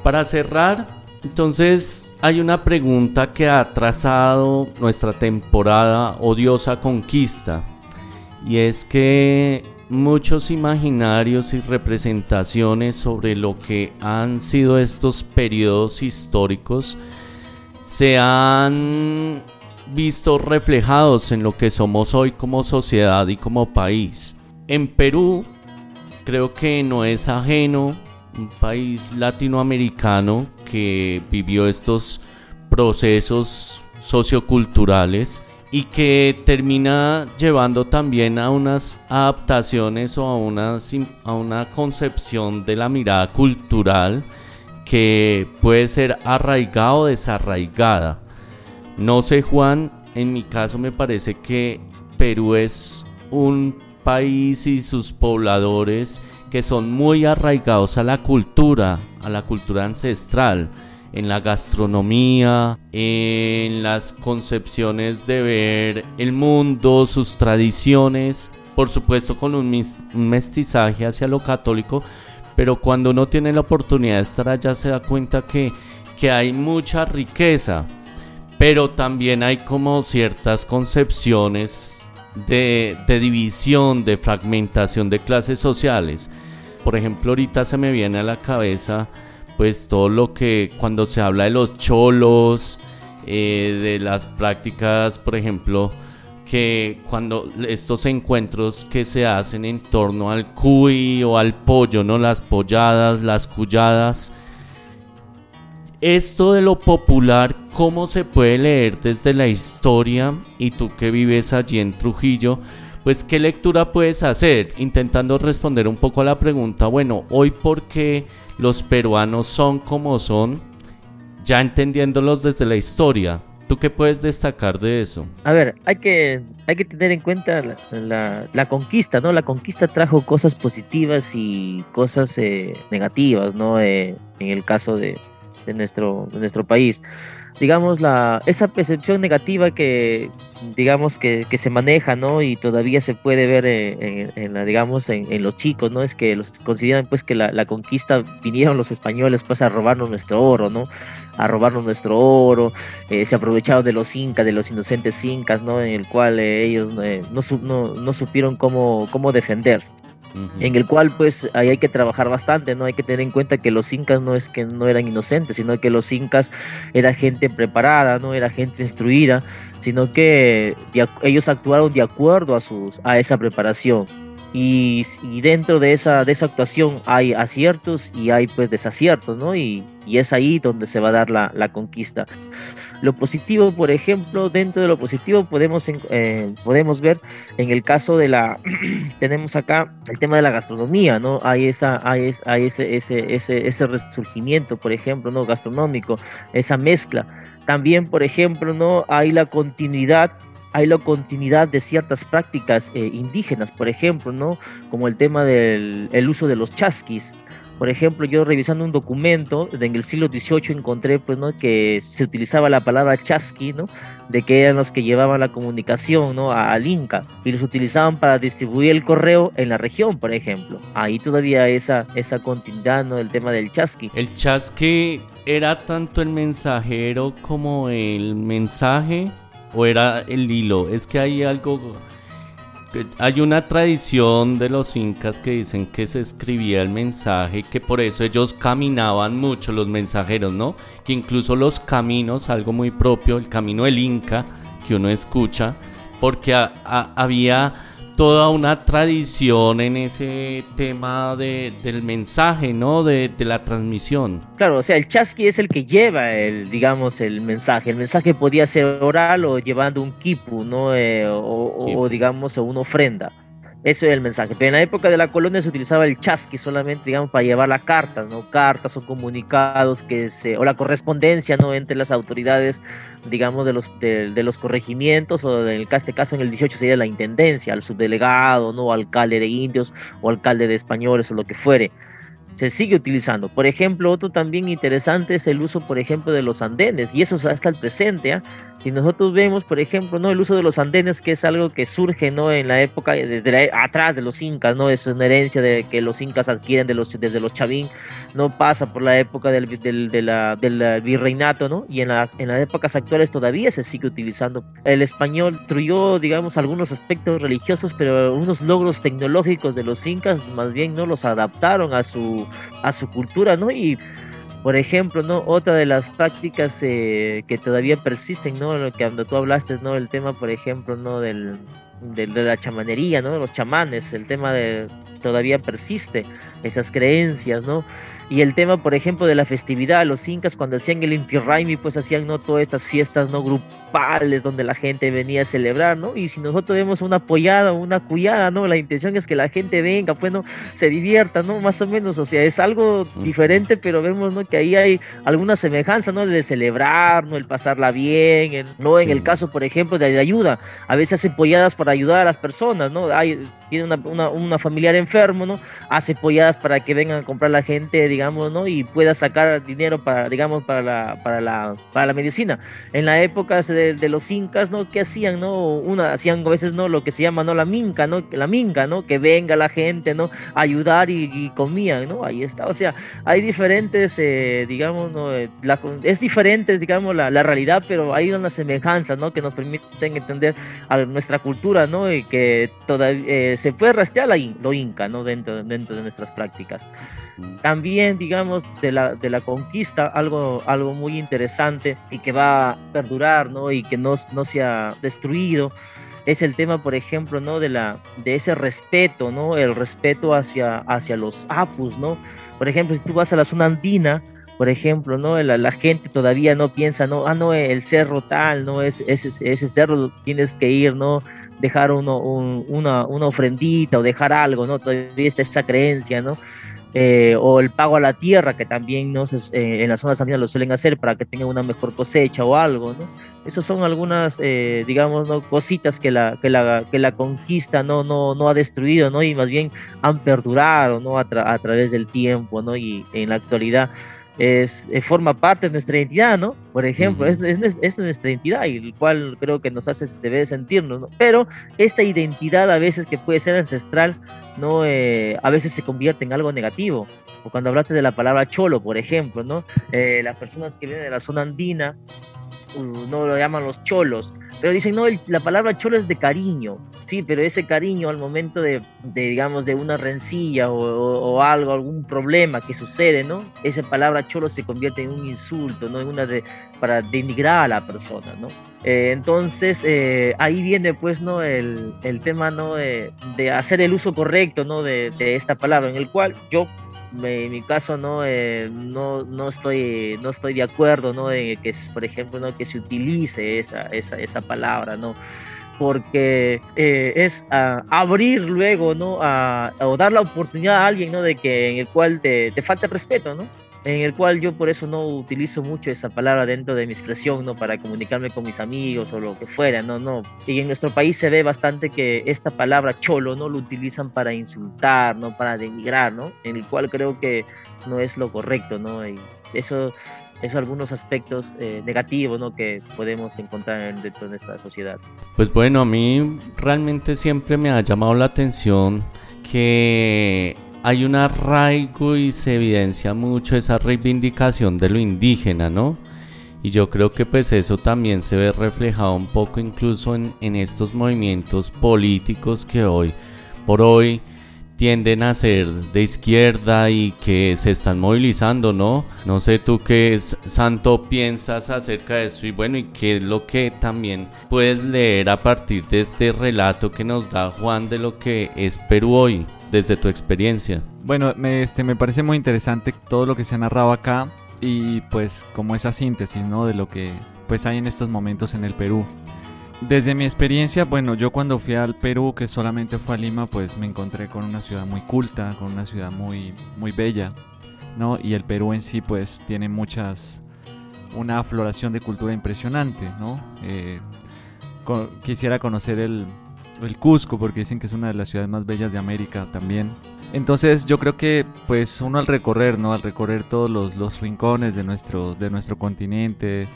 Para cerrar, entonces hay una pregunta que ha trazado nuestra temporada odiosa conquista y es que muchos imaginarios y representaciones sobre lo que han sido estos periodos históricos se han visto reflejados en lo que somos hoy como sociedad y como país. En Perú creo que no es ajeno un país latinoamericano que vivió estos procesos socioculturales y que termina llevando también a unas adaptaciones o a una, a una concepción de la mirada cultural que puede ser arraigada o desarraigada. No sé Juan, en mi caso me parece que Perú es un país y sus pobladores que son muy arraigados a la cultura, a la cultura ancestral, en la gastronomía, en las concepciones de ver el mundo, sus tradiciones, por supuesto con un, mestizaje hacia lo católico, pero cuando uno tiene la oportunidad de estar allá se da cuenta que, que hay mucha riqueza, pero también hay como ciertas concepciones de, de división, de fragmentación de clases sociales. Por ejemplo, ahorita se me viene a la cabeza pues todo lo que cuando se habla de los cholos, eh, de las prácticas, por ejemplo, que cuando estos encuentros que se hacen en torno al cuy o al pollo, ¿no? Las polladas, las cuyadas. Esto de lo popular, ¿cómo se puede leer desde la historia? Y tú que vives allí en Trujillo, pues qué lectura puedes hacer intentando responder un poco a la pregunta, bueno, hoy por qué los peruanos son como son, ya entendiéndolos desde la historia. ¿Tú qué puedes destacar de eso? A ver, hay que, hay que tener en cuenta la, conquista, ¿no? La conquista trajo cosas positivas y cosas eh, negativas, ¿no? Eh, en el caso de, de, nuestro, de nuestro país digamos, la, esa percepción negativa que, digamos, que, que se maneja, ¿no? Y todavía se puede ver en, la, digamos, en, los chicos, ¿no? Es que los consideran, pues, que la, la, conquista vinieron los españoles, pues, a robarnos nuestro oro, ¿no? A robarnos nuestro oro, eh, se aprovecharon de los incas, de los inocentes incas, ¿no? En el cual eh, ellos eh, no, no, no supieron cómo, cómo defenderse en el cual pues ahí hay que trabajar bastante, ¿no? Hay que tener en cuenta que los incas no es que no eran inocentes, sino que los incas era gente preparada, no era gente instruida, sino que ellos actuaron de acuerdo a, sus, a esa preparación. Y, dentro de esa, de esa actuación hay aciertos y hay pues desaciertos, ¿no? Y, es ahí donde se va a dar la, la, conquista. Lo positivo, por ejemplo, dentro de lo positivo podemos, eh, podemos ver en el caso de la, tenemos acá el tema de la gastronomía, ¿no? Hay, esa, hay, hay ese, ese, ese, ese resurgimiento, por ejemplo, ¿no? Gastronómico, esa mezcla. También, por ejemplo, ¿no? Hay la continuidad hay la continuidad de ciertas prácticas eh, indígenas, por ejemplo, ¿no? Como el tema del el uso de los chasquis. Por ejemplo, yo revisando un documento en el siglo XVIII encontré pues, ¿no? que se utilizaba la palabra chasqui, ¿no? de que eran los que llevaban la comunicación ¿no? al Inca y los utilizaban para distribuir el correo en la región, por ejemplo. Ahí todavía esa, esa continuidad ¿no? del tema del chasqui. El chasqui era tanto el mensajero como el mensaje o era el hilo. Es que hay algo... Hay una tradición de los incas que dicen que se escribía el mensaje, que por eso ellos caminaban mucho, los mensajeros, ¿no? Que incluso los caminos, algo muy propio, el camino del inca que uno escucha, porque había toda una tradición en ese tema de, del mensaje, ¿no? De, de, la transmisión. Claro, o sea, el chasqui es el que lleva, el, digamos, el mensaje. El mensaje podía ser oral o llevando un kipu, ¿no? Eh, o, o, digamos, una ofrenda. Eso es el mensaje. Pero en la época de la colonia se utilizaba el chasqui solamente, digamos, para llevar la carta, ¿no? Cartas o comunicados que se, o la correspondencia, ¿no? Entre las autoridades, digamos, de los, de, los corregimientos, o en este caso en el 18 sería la intendencia, al subdelegado, ¿no? Alcalde de indios o alcalde de españoles o lo que fuere se sigue utilizando. Por ejemplo, otro también interesante es el uso, por ejemplo, de los andenes, y eso hasta el presente. ¿ah? Si nosotros vemos, por ejemplo, no el uso de los andenes, que es algo que surge no en la época, desde atrás de los incas, no es una herencia de que los incas adquieren de los, desde los chavín, no pasa por la época del, del, de la, del virreinato, ¿no? y en, la, en las épocas actuales todavía se sigue utilizando. El español truyó, digamos, algunos aspectos religiosos, pero unos logros tecnológicos de los incas más bien no los adaptaron a su a su cultura, ¿no? Y por ejemplo, ¿no? Otra de las prácticas eh, que todavía persisten, ¿no? Lo que cuando tú hablaste, ¿no? El tema, por ejemplo, ¿no? Del, de, la chamanería, ¿no? Los chamanes, el tema de todavía persiste, esas creencias, ¿no? Y el tema, por ejemplo, de la festividad, los incas cuando hacían el Inti Raimi, pues hacían no todas estas fiestas no grupales donde la gente venía a celebrar, ¿no? Y si nosotros vemos una apoyada o una cuyada, ¿no? La intención es que la gente venga, pues no se divierta, ¿no? Más o menos, o sea, es algo diferente, pero vemos, ¿no? Que ahí hay alguna semejanza, ¿no? De celebrar, ¿no? El pasarla bien, ¿no? En el caso, por ejemplo, de, ayuda, a veces hacen polladas para ayudar a las personas, ¿no? Hay, tiene una, una, una familiar enfermo, ¿no? Hace polladas para que vengan a comprar la gente, digamos, Y pueda sacar dinero para, digamos, para la, para la, para la medicina. En la época de, los incas, ¿no? ¿Qué hacían, no? Una, hacían a veces, ¿no? Lo que se llama, ¿no? La minca, ¿no? La minca, ¿no? Que venga la gente, ¿no? Ayudar y, comían, ¿no? Ahí está, o sea, hay diferentes, eh, digamos, ¿no? Eh, es diferente, digamos, la, la, realidad, pero hay una semejanza, ¿no? Que nos permiten entender a nuestra cultura, ¿no? Y que todavía eh, se puede rastrear la, lo inca, ¿no? Dentro, dentro de nuestras prácticas. También, digamos, de la, de la conquista, algo, algo muy interesante y que va a perdurar, ¿no? Y que no, no se ha destruido, es el tema, por ejemplo, ¿no? De, la, de ese respeto, ¿no? El respeto hacia, hacia los apus, ¿no? Por ejemplo, si tú vas a la zona andina, por ejemplo, ¿no? La, la, gente todavía no piensa, no, ah, no, el cerro tal, ¿no? Ese, ese, ese cerro tienes que ir, ¿no? Dejar uno, una, una ofrendita o dejar algo, ¿no? Todavía está esa creencia, ¿no? Eh, o el pago a la tierra, que también ¿no? Eh, en las zonas andinas lo suelen hacer para que tengan una mejor cosecha o algo. ¿no? Esas son algunas, eh, digamos, ¿no? cositas que la, que la, que la conquista no, no, no ha destruido ¿no? y más bien han perdurado ¿no? a, a través del tiempo ¿no? y en la actualidad es, eh, forma parte de nuestra identidad, ¿no? Por ejemplo, es, es, nuestra identidad y el cual creo que nos hace debe sentirnos, ¿no? Pero esta identidad a veces que puede ser ancestral, ¿no? Eh, a veces se convierte en algo negativo. O cuando hablaste de la palabra cholo, por ejemplo, ¿no? Eh, las personas que vienen de la zona andina, no lo llaman los cholos, pero dicen, no, la palabra cholo es de cariño, sí, pero ese cariño al momento de, digamos, de una rencilla o, algo, algún problema que sucede, ¿no? Esa palabra cholo se convierte en un insulto, ¿no? En una de, para denigrar a la persona, ¿no? Eh, entonces, eh, ahí viene, pues, ¿no? El, el tema, ¿no? De, de, hacer el uso correcto, ¿no? De, esta palabra, en el cual yo en mi caso no, eh, no, no, estoy, no estoy de acuerdo ¿no? de que, por ejemplo, ¿no? que se utilice esa, esa, esa palabra, ¿no? porque eh, es abrir luego, ¿no? A, o dar la oportunidad a alguien, ¿no? De que en el cual te, te falta respeto, ¿no? en el cual yo por eso no utilizo mucho esa palabra dentro de mi expresión, ¿no? Para comunicarme con mis amigos o lo que fuera, ¿no? no Y en nuestro país se ve bastante que esta palabra cholo, ¿no? Lo utilizan para insultar, ¿no? Para denigrar, ¿no? En el cual creo que no es lo correcto, ¿no? Y eso, eso algunos aspectos eh, negativos, ¿no? Que podemos encontrar dentro de nuestra sociedad. Pues bueno, a mí realmente siempre me ha llamado la atención que hay un arraigo y se evidencia mucho esa reivindicación de lo indígena, ¿no? Y yo creo que pues eso también se ve reflejado un poco incluso en, en estos movimientos políticos que hoy por hoy tienden a ser de izquierda y que se están movilizando, ¿no? No sé tú qué es, Santo piensas acerca de esto y bueno, y qué es lo que también puedes leer a partir de este relato que nos da Juan de lo que es Perú hoy desde tu experiencia. Bueno, me, este, me parece muy interesante todo lo que se ha narrado acá y pues como esa síntesis, ¿no? De lo que pues hay en estos momentos en el Perú. Desde mi experiencia, bueno, yo cuando fui al Perú, que solamente fue a Lima, pues me encontré con una ciudad muy culta, con una ciudad muy, muy bella, ¿no? Y el Perú en sí, pues tiene muchas, una afloración de cultura impresionante, ¿no? Eh, quisiera conocer el, el Cusco, porque dicen que es una de las ciudades más bellas de América también. Entonces yo creo que pues uno al recorrer, ¿no? Al recorrer todos los, los rincones de nuestro, de nuestro continente,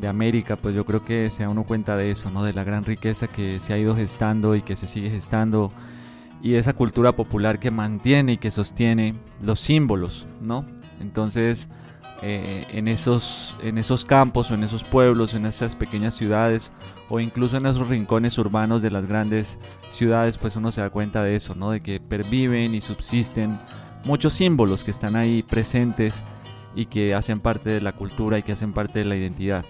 de América, pues yo creo que se da uno cuenta de eso, ¿no? De la gran riqueza que se ha ido gestando y que se sigue gestando y esa cultura popular que mantiene y que sostiene los símbolos, ¿no? Entonces eh, en, esos, en esos campos o en esos pueblos, en esas pequeñas ciudades o incluso en esos rincones urbanos de las grandes ciudades, pues uno se da cuenta de eso, ¿no? De que perviven y subsisten muchos símbolos que están ahí presentes y que hacen parte de la cultura y que hacen parte de la identidad.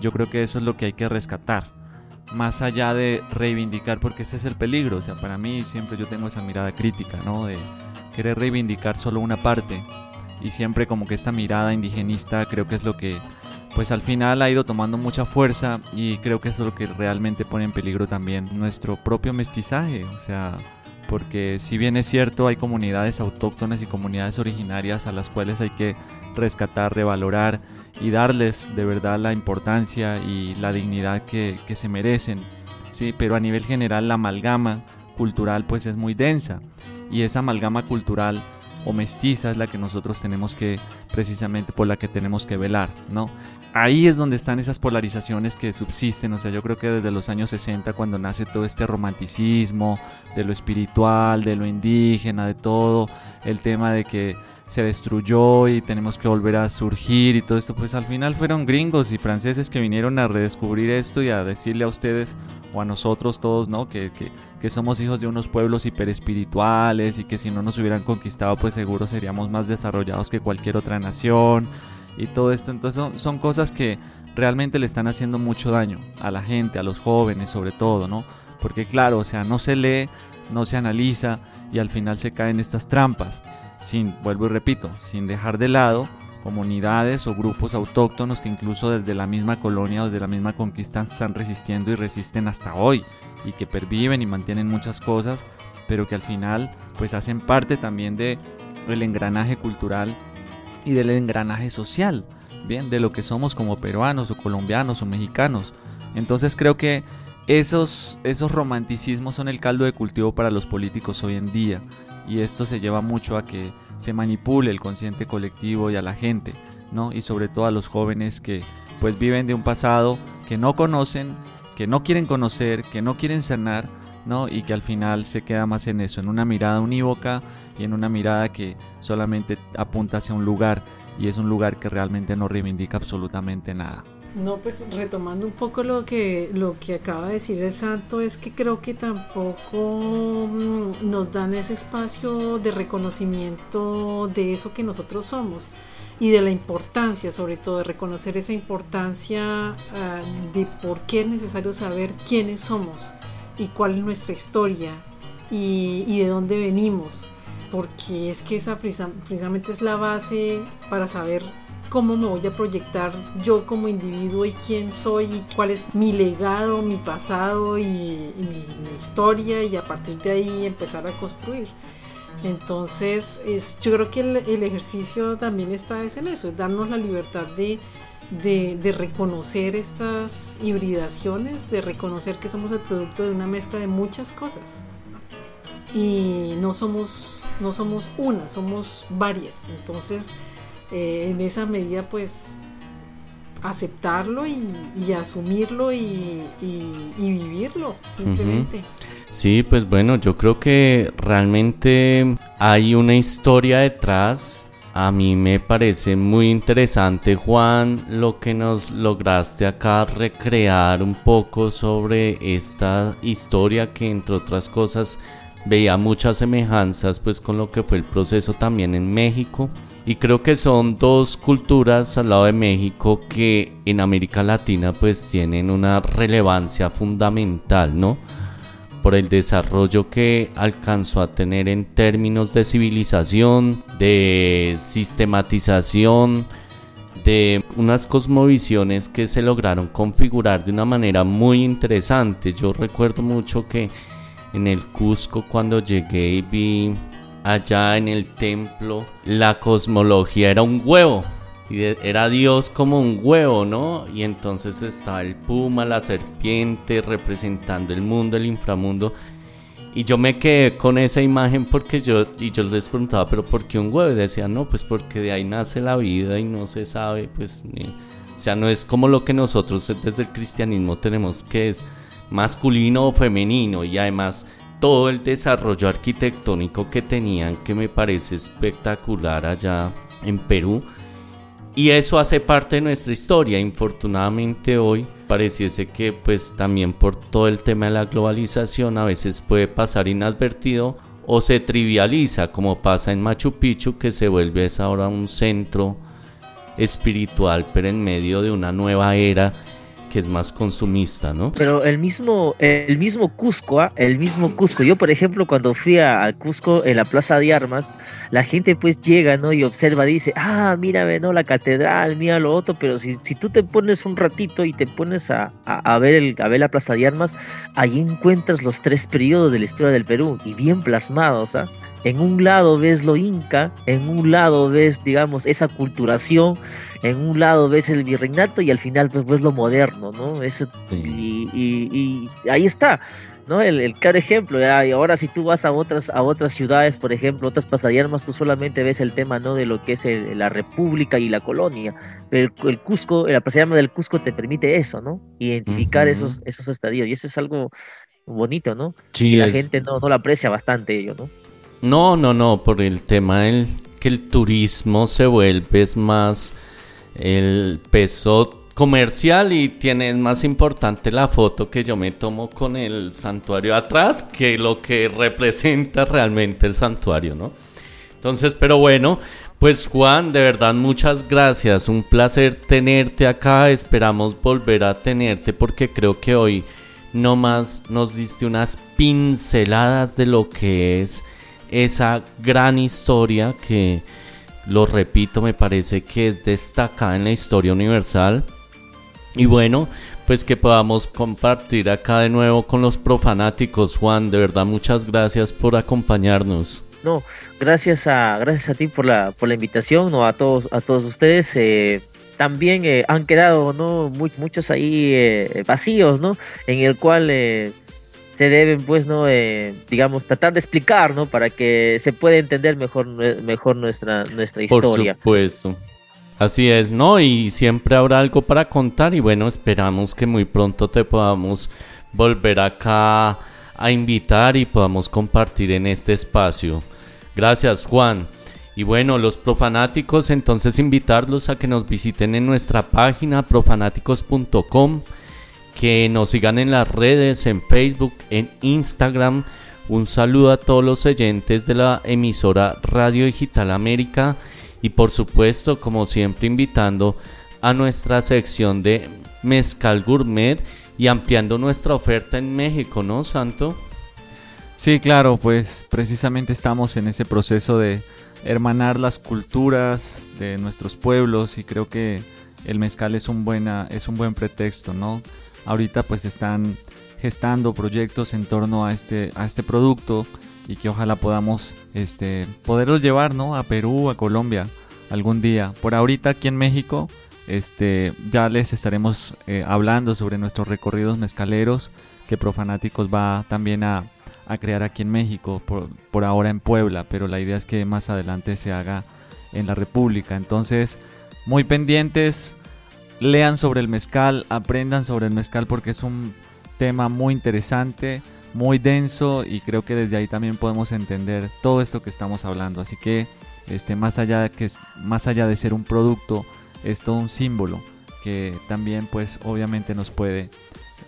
Yo creo que eso es lo que hay que rescatar, más allá de reivindicar, porque ese es el peligro. O sea, para mí siempre yo tengo esa mirada crítica, ¿no? De querer reivindicar solo una parte y siempre como que esta mirada indigenista creo que es lo que pues al final ha ido tomando mucha fuerza y creo que es lo que realmente pone en peligro también nuestro propio mestizaje, o sea, porque si bien es cierto hay comunidades autóctonas y comunidades originarias a las cuales hay que rescatar, revalorar y darles de verdad la importancia y la dignidad que, que se merecen, sí, pero a nivel general la amalgama cultural pues es muy densa y esa amalgama cultural o mestiza es la que nosotros tenemos que, precisamente por la que tenemos que velar, ¿no? Ahí es donde están esas polarizaciones que subsisten, o sea, yo creo que desde los años 60 cuando nace todo este romanticismo de lo espiritual, de lo indígena, de todo, el tema de que se destruyó y tenemos que volver a surgir y todo esto, pues al final fueron gringos y franceses que vinieron a redescubrir esto y a decirle a ustedes o a nosotros todos, ¿no? Que, que, que somos hijos de unos pueblos hiperespirituales y que si no nos hubieran conquistado, pues seguro seríamos más desarrollados que cualquier otra nación y todo esto. Entonces son, son cosas que realmente le están haciendo mucho daño a la gente, a los jóvenes sobre todo, ¿no? Porque claro, o sea, no se lee, no se analiza y al final se caen estas trampas sin, vuelvo y repito, sin dejar de lado comunidades o grupos autóctonos que incluso desde la misma colonia o desde la misma conquista están resistiendo y resisten hasta hoy y que perviven y mantienen muchas cosas, pero que al final pues hacen parte también de el engranaje cultural y del engranaje social, bien, de lo que somos como peruanos o colombianos o mexicanos. Entonces creo que esos, esos romanticismos son el caldo de cultivo para los políticos hoy en día y esto se lleva mucho a que se manipule el consciente colectivo y a la gente, ¿no? Y sobre todo a los jóvenes que pues viven de un pasado que no conocen, que no quieren conocer, que no quieren sanar, ¿no? Y que al final se queda más en eso, en una mirada unívoca y en una mirada que solamente apunta hacia un lugar y es un lugar que realmente no reivindica absolutamente nada. No, pues retomando un poco lo que, lo que acaba de decir el santo, es que creo que tampoco mm, nos dan ese espacio de reconocimiento de eso que nosotros somos y de la importancia, sobre todo, de reconocer esa importancia ah, de por qué es necesario saber quiénes somos y cuál es nuestra historia y, y de dónde venimos, porque es que esa precisamente es la base para saber cómo me voy a proyectar yo como individuo y quién soy y cuál es mi legado, mi pasado y, mi, historia y a partir de ahí empezar a construir. Entonces, es, yo creo que el, ejercicio también está es en eso, es darnos la libertad de, de, reconocer estas hibridaciones, de reconocer que somos el producto de una mezcla de muchas cosas. Y no somos, no somos una, somos varias. Entonces, eh, en esa medida pues aceptarlo y, asumirlo y, vivirlo simplemente. Sí, pues bueno, yo creo que realmente hay una historia detrás. A mí me parece muy interesante, Juan, lo que nos lograste acá recrear un poco sobre esta historia que entre otras cosas veía muchas semejanzas pues con lo que fue el proceso también en México y creo que son dos culturas al lado de México que en América Latina pues tienen una relevancia fundamental, ¿no? Por el desarrollo que alcanzó a tener en términos de civilización, de sistematización, de unas cosmovisiones que se lograron configurar de una manera muy interesante. Yo recuerdo mucho que en el Cusco cuando llegué y vi allá en el templo, la cosmología era un huevo. Y era Dios como un huevo, ¿no? Y entonces estaba el puma, la serpiente, representando el mundo, el inframundo. Y yo me quedé con esa imagen porque yo, y yo les preguntaba, ¿pero por qué un huevo? Y decían, no, pues porque de ahí nace la vida y no se sabe, pues, o sea, no es como lo que nosotros desde el cristianismo tenemos que es masculino o femenino y además todo el desarrollo arquitectónico que tenían que me parece espectacular allá en Perú. Y eso hace parte de nuestra historia. Infortunadamente hoy pareciese que pues también por todo el tema de la globalización a veces puede pasar inadvertido o se trivializa como pasa en Machu Picchu que se vuelve ahora un centro espiritual pero en medio de una nueva era que es más consumista, ¿no? Pero el mismo, el mismo Cusco, ¿ah? el mismo Cusco. Yo, por ejemplo, cuando fui a, Cusco en la Plaza de Armas, la gente pues llega, ¿no? Y observa, dice, ah, mira, ¿no? La catedral, mira lo otro, pero si, si tú te pones un ratito y te pones a, a, ver el, a ver la Plaza de Armas, ahí encuentras los tres periodos de la historia del Perú y bien plasmados, ¿ah? En un lado ves lo inca, en un lado ves, digamos, esa culturación, en un lado ves el virreinato y al final pues ves lo moderno, ¿no? Eso, y, y, ahí está. ¿no? El, el claro ejemplo, ¿ya? y ahora si tú vas a otras, a otras ciudades, por ejemplo, otras pasallamas, tú solamente ves el tema, ¿no? De lo que es el- la república y la colonia. Pero el, el Cusco, la pasallama del Cusco te permite eso, ¿no? Identificar esos, esos estadios, y eso es algo bonito, ¿no? Sí, y la es- gente no, no lo aprecia bastante ello, ¿no? No, no, no, por el tema del que el turismo se vuelve es más el peso comercial y tiene más importante la foto que yo me tomo con el santuario atrás que lo que representa realmente el santuario, ¿no? Entonces, pero bueno, pues Juan, de verdad muchas gracias, un placer tenerte acá, esperamos volver a tenerte porque creo que hoy nomás nos diste unas pinceladas de lo que es esa gran historia que, lo repito, me parece que es destacada en la historia universal. Y bueno, pues que podamos compartir acá de nuevo con los profanáticos. Juan, de verdad muchas gracias por acompañarnos. No, gracias a, gracias a ti por la, por la invitación, ¿no? A todos, a todos ustedes. eh, también eh, han quedado, ¿no? Mu- muchos ahí eh, vacíos, ¿no? En el cual eh, se deben, pues, ¿no? Eh, digamos, tratar de explicar, ¿no? Para que se pueda entender mejor, nue- mejor nuestra, nuestra Por historia. supuesto. Así es, ¿no? Y siempre habrá algo para contar y bueno, esperamos que muy pronto te podamos volver acá a invitar y podamos compartir en este espacio. Gracias, Juan. Y bueno, los profanáticos, entonces invitarlos a que nos visiten en nuestra página profanáticos.com, que nos sigan en las redes, en Facebook, en Instagram. Un saludo a todos los oyentes de la emisora Radio Digital América y por supuesto, como siempre, invitando a nuestra sección de Mezcal Gourmet y ampliando nuestra oferta en México, ¿no, Santo? Sí, claro, pues precisamente estamos en ese proceso de hermanar las culturas de nuestros pueblos y creo que el mezcal es un buena es un buen pretexto, ¿no? Ahorita pues están gestando proyectos en torno a este a este producto y que ojalá podamos este poderlos llevar, ¿no? A Perú, a Colombia algún día. Por ahorita aquí en México este ya les estaremos eh, hablando sobre nuestros recorridos mezcaleros que Profanáticos va también a a crear aquí en México, por, por ahora en Puebla, pero la idea es que más adelante se haga en la República. Entonces, muy pendientes, lean sobre el mezcal, aprendan sobre el mezcal porque es un tema muy interesante, muy denso y creo que desde ahí también podemos entender todo esto que estamos hablando. Así que, este, más allá de que más allá de ser un producto, es todo un símbolo que también, pues, obviamente nos puede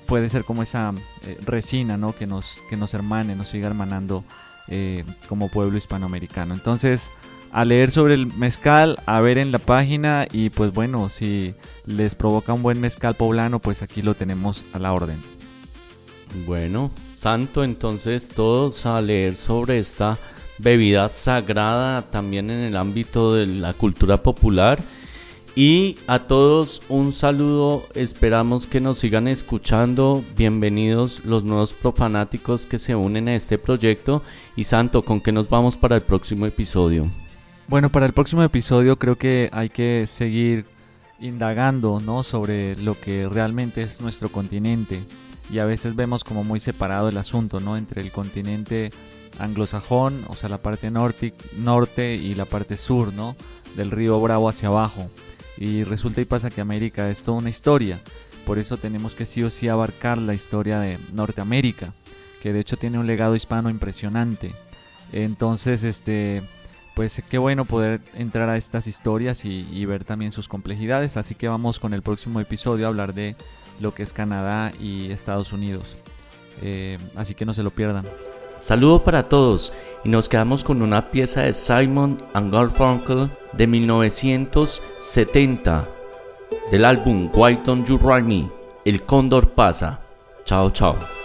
puede ser como esa eh, resina, ¿no? Que nos, que nos hermane, nos siga hermanando eh, como pueblo hispanoamericano. Entonces, a leer sobre el mezcal, a ver en la página y pues bueno, si les provoca un buen mezcal poblano, pues aquí lo tenemos a la orden. Bueno, Santo, entonces todos a leer sobre esta bebida sagrada también en el ámbito de la cultura popular. Y a todos un saludo, esperamos que nos sigan escuchando, bienvenidos los nuevos profanáticos que se unen a este proyecto. Y Santo, ¿con qué nos vamos para el próximo episodio? Bueno, para el próximo episodio creo que hay que seguir indagando, ¿no? Sobre lo que realmente es nuestro continente. Y a veces vemos como muy separado el asunto, ¿no? Entre el continente anglosajón, o sea, la parte norte, norte y la parte sur, ¿no? Del río Bravo hacia abajo. Y resulta y pasa que América es toda una historia. Por eso tenemos que sí o sí abarcar la historia de Norteamérica, que de hecho tiene un legado hispano impresionante. Entonces, este, pues qué bueno poder entrar a estas historias y, y ver también sus complejidades. Así que vamos con el próximo episodio a hablar de lo que es Canadá y Estados Unidos. Eh, así que no se lo pierdan. Saludo para todos y nos quedamos con una pieza de Simon and Garfunkel de 1970 del álbum Why Don't You Ride Me? El cóndor pasa. Chao, chao.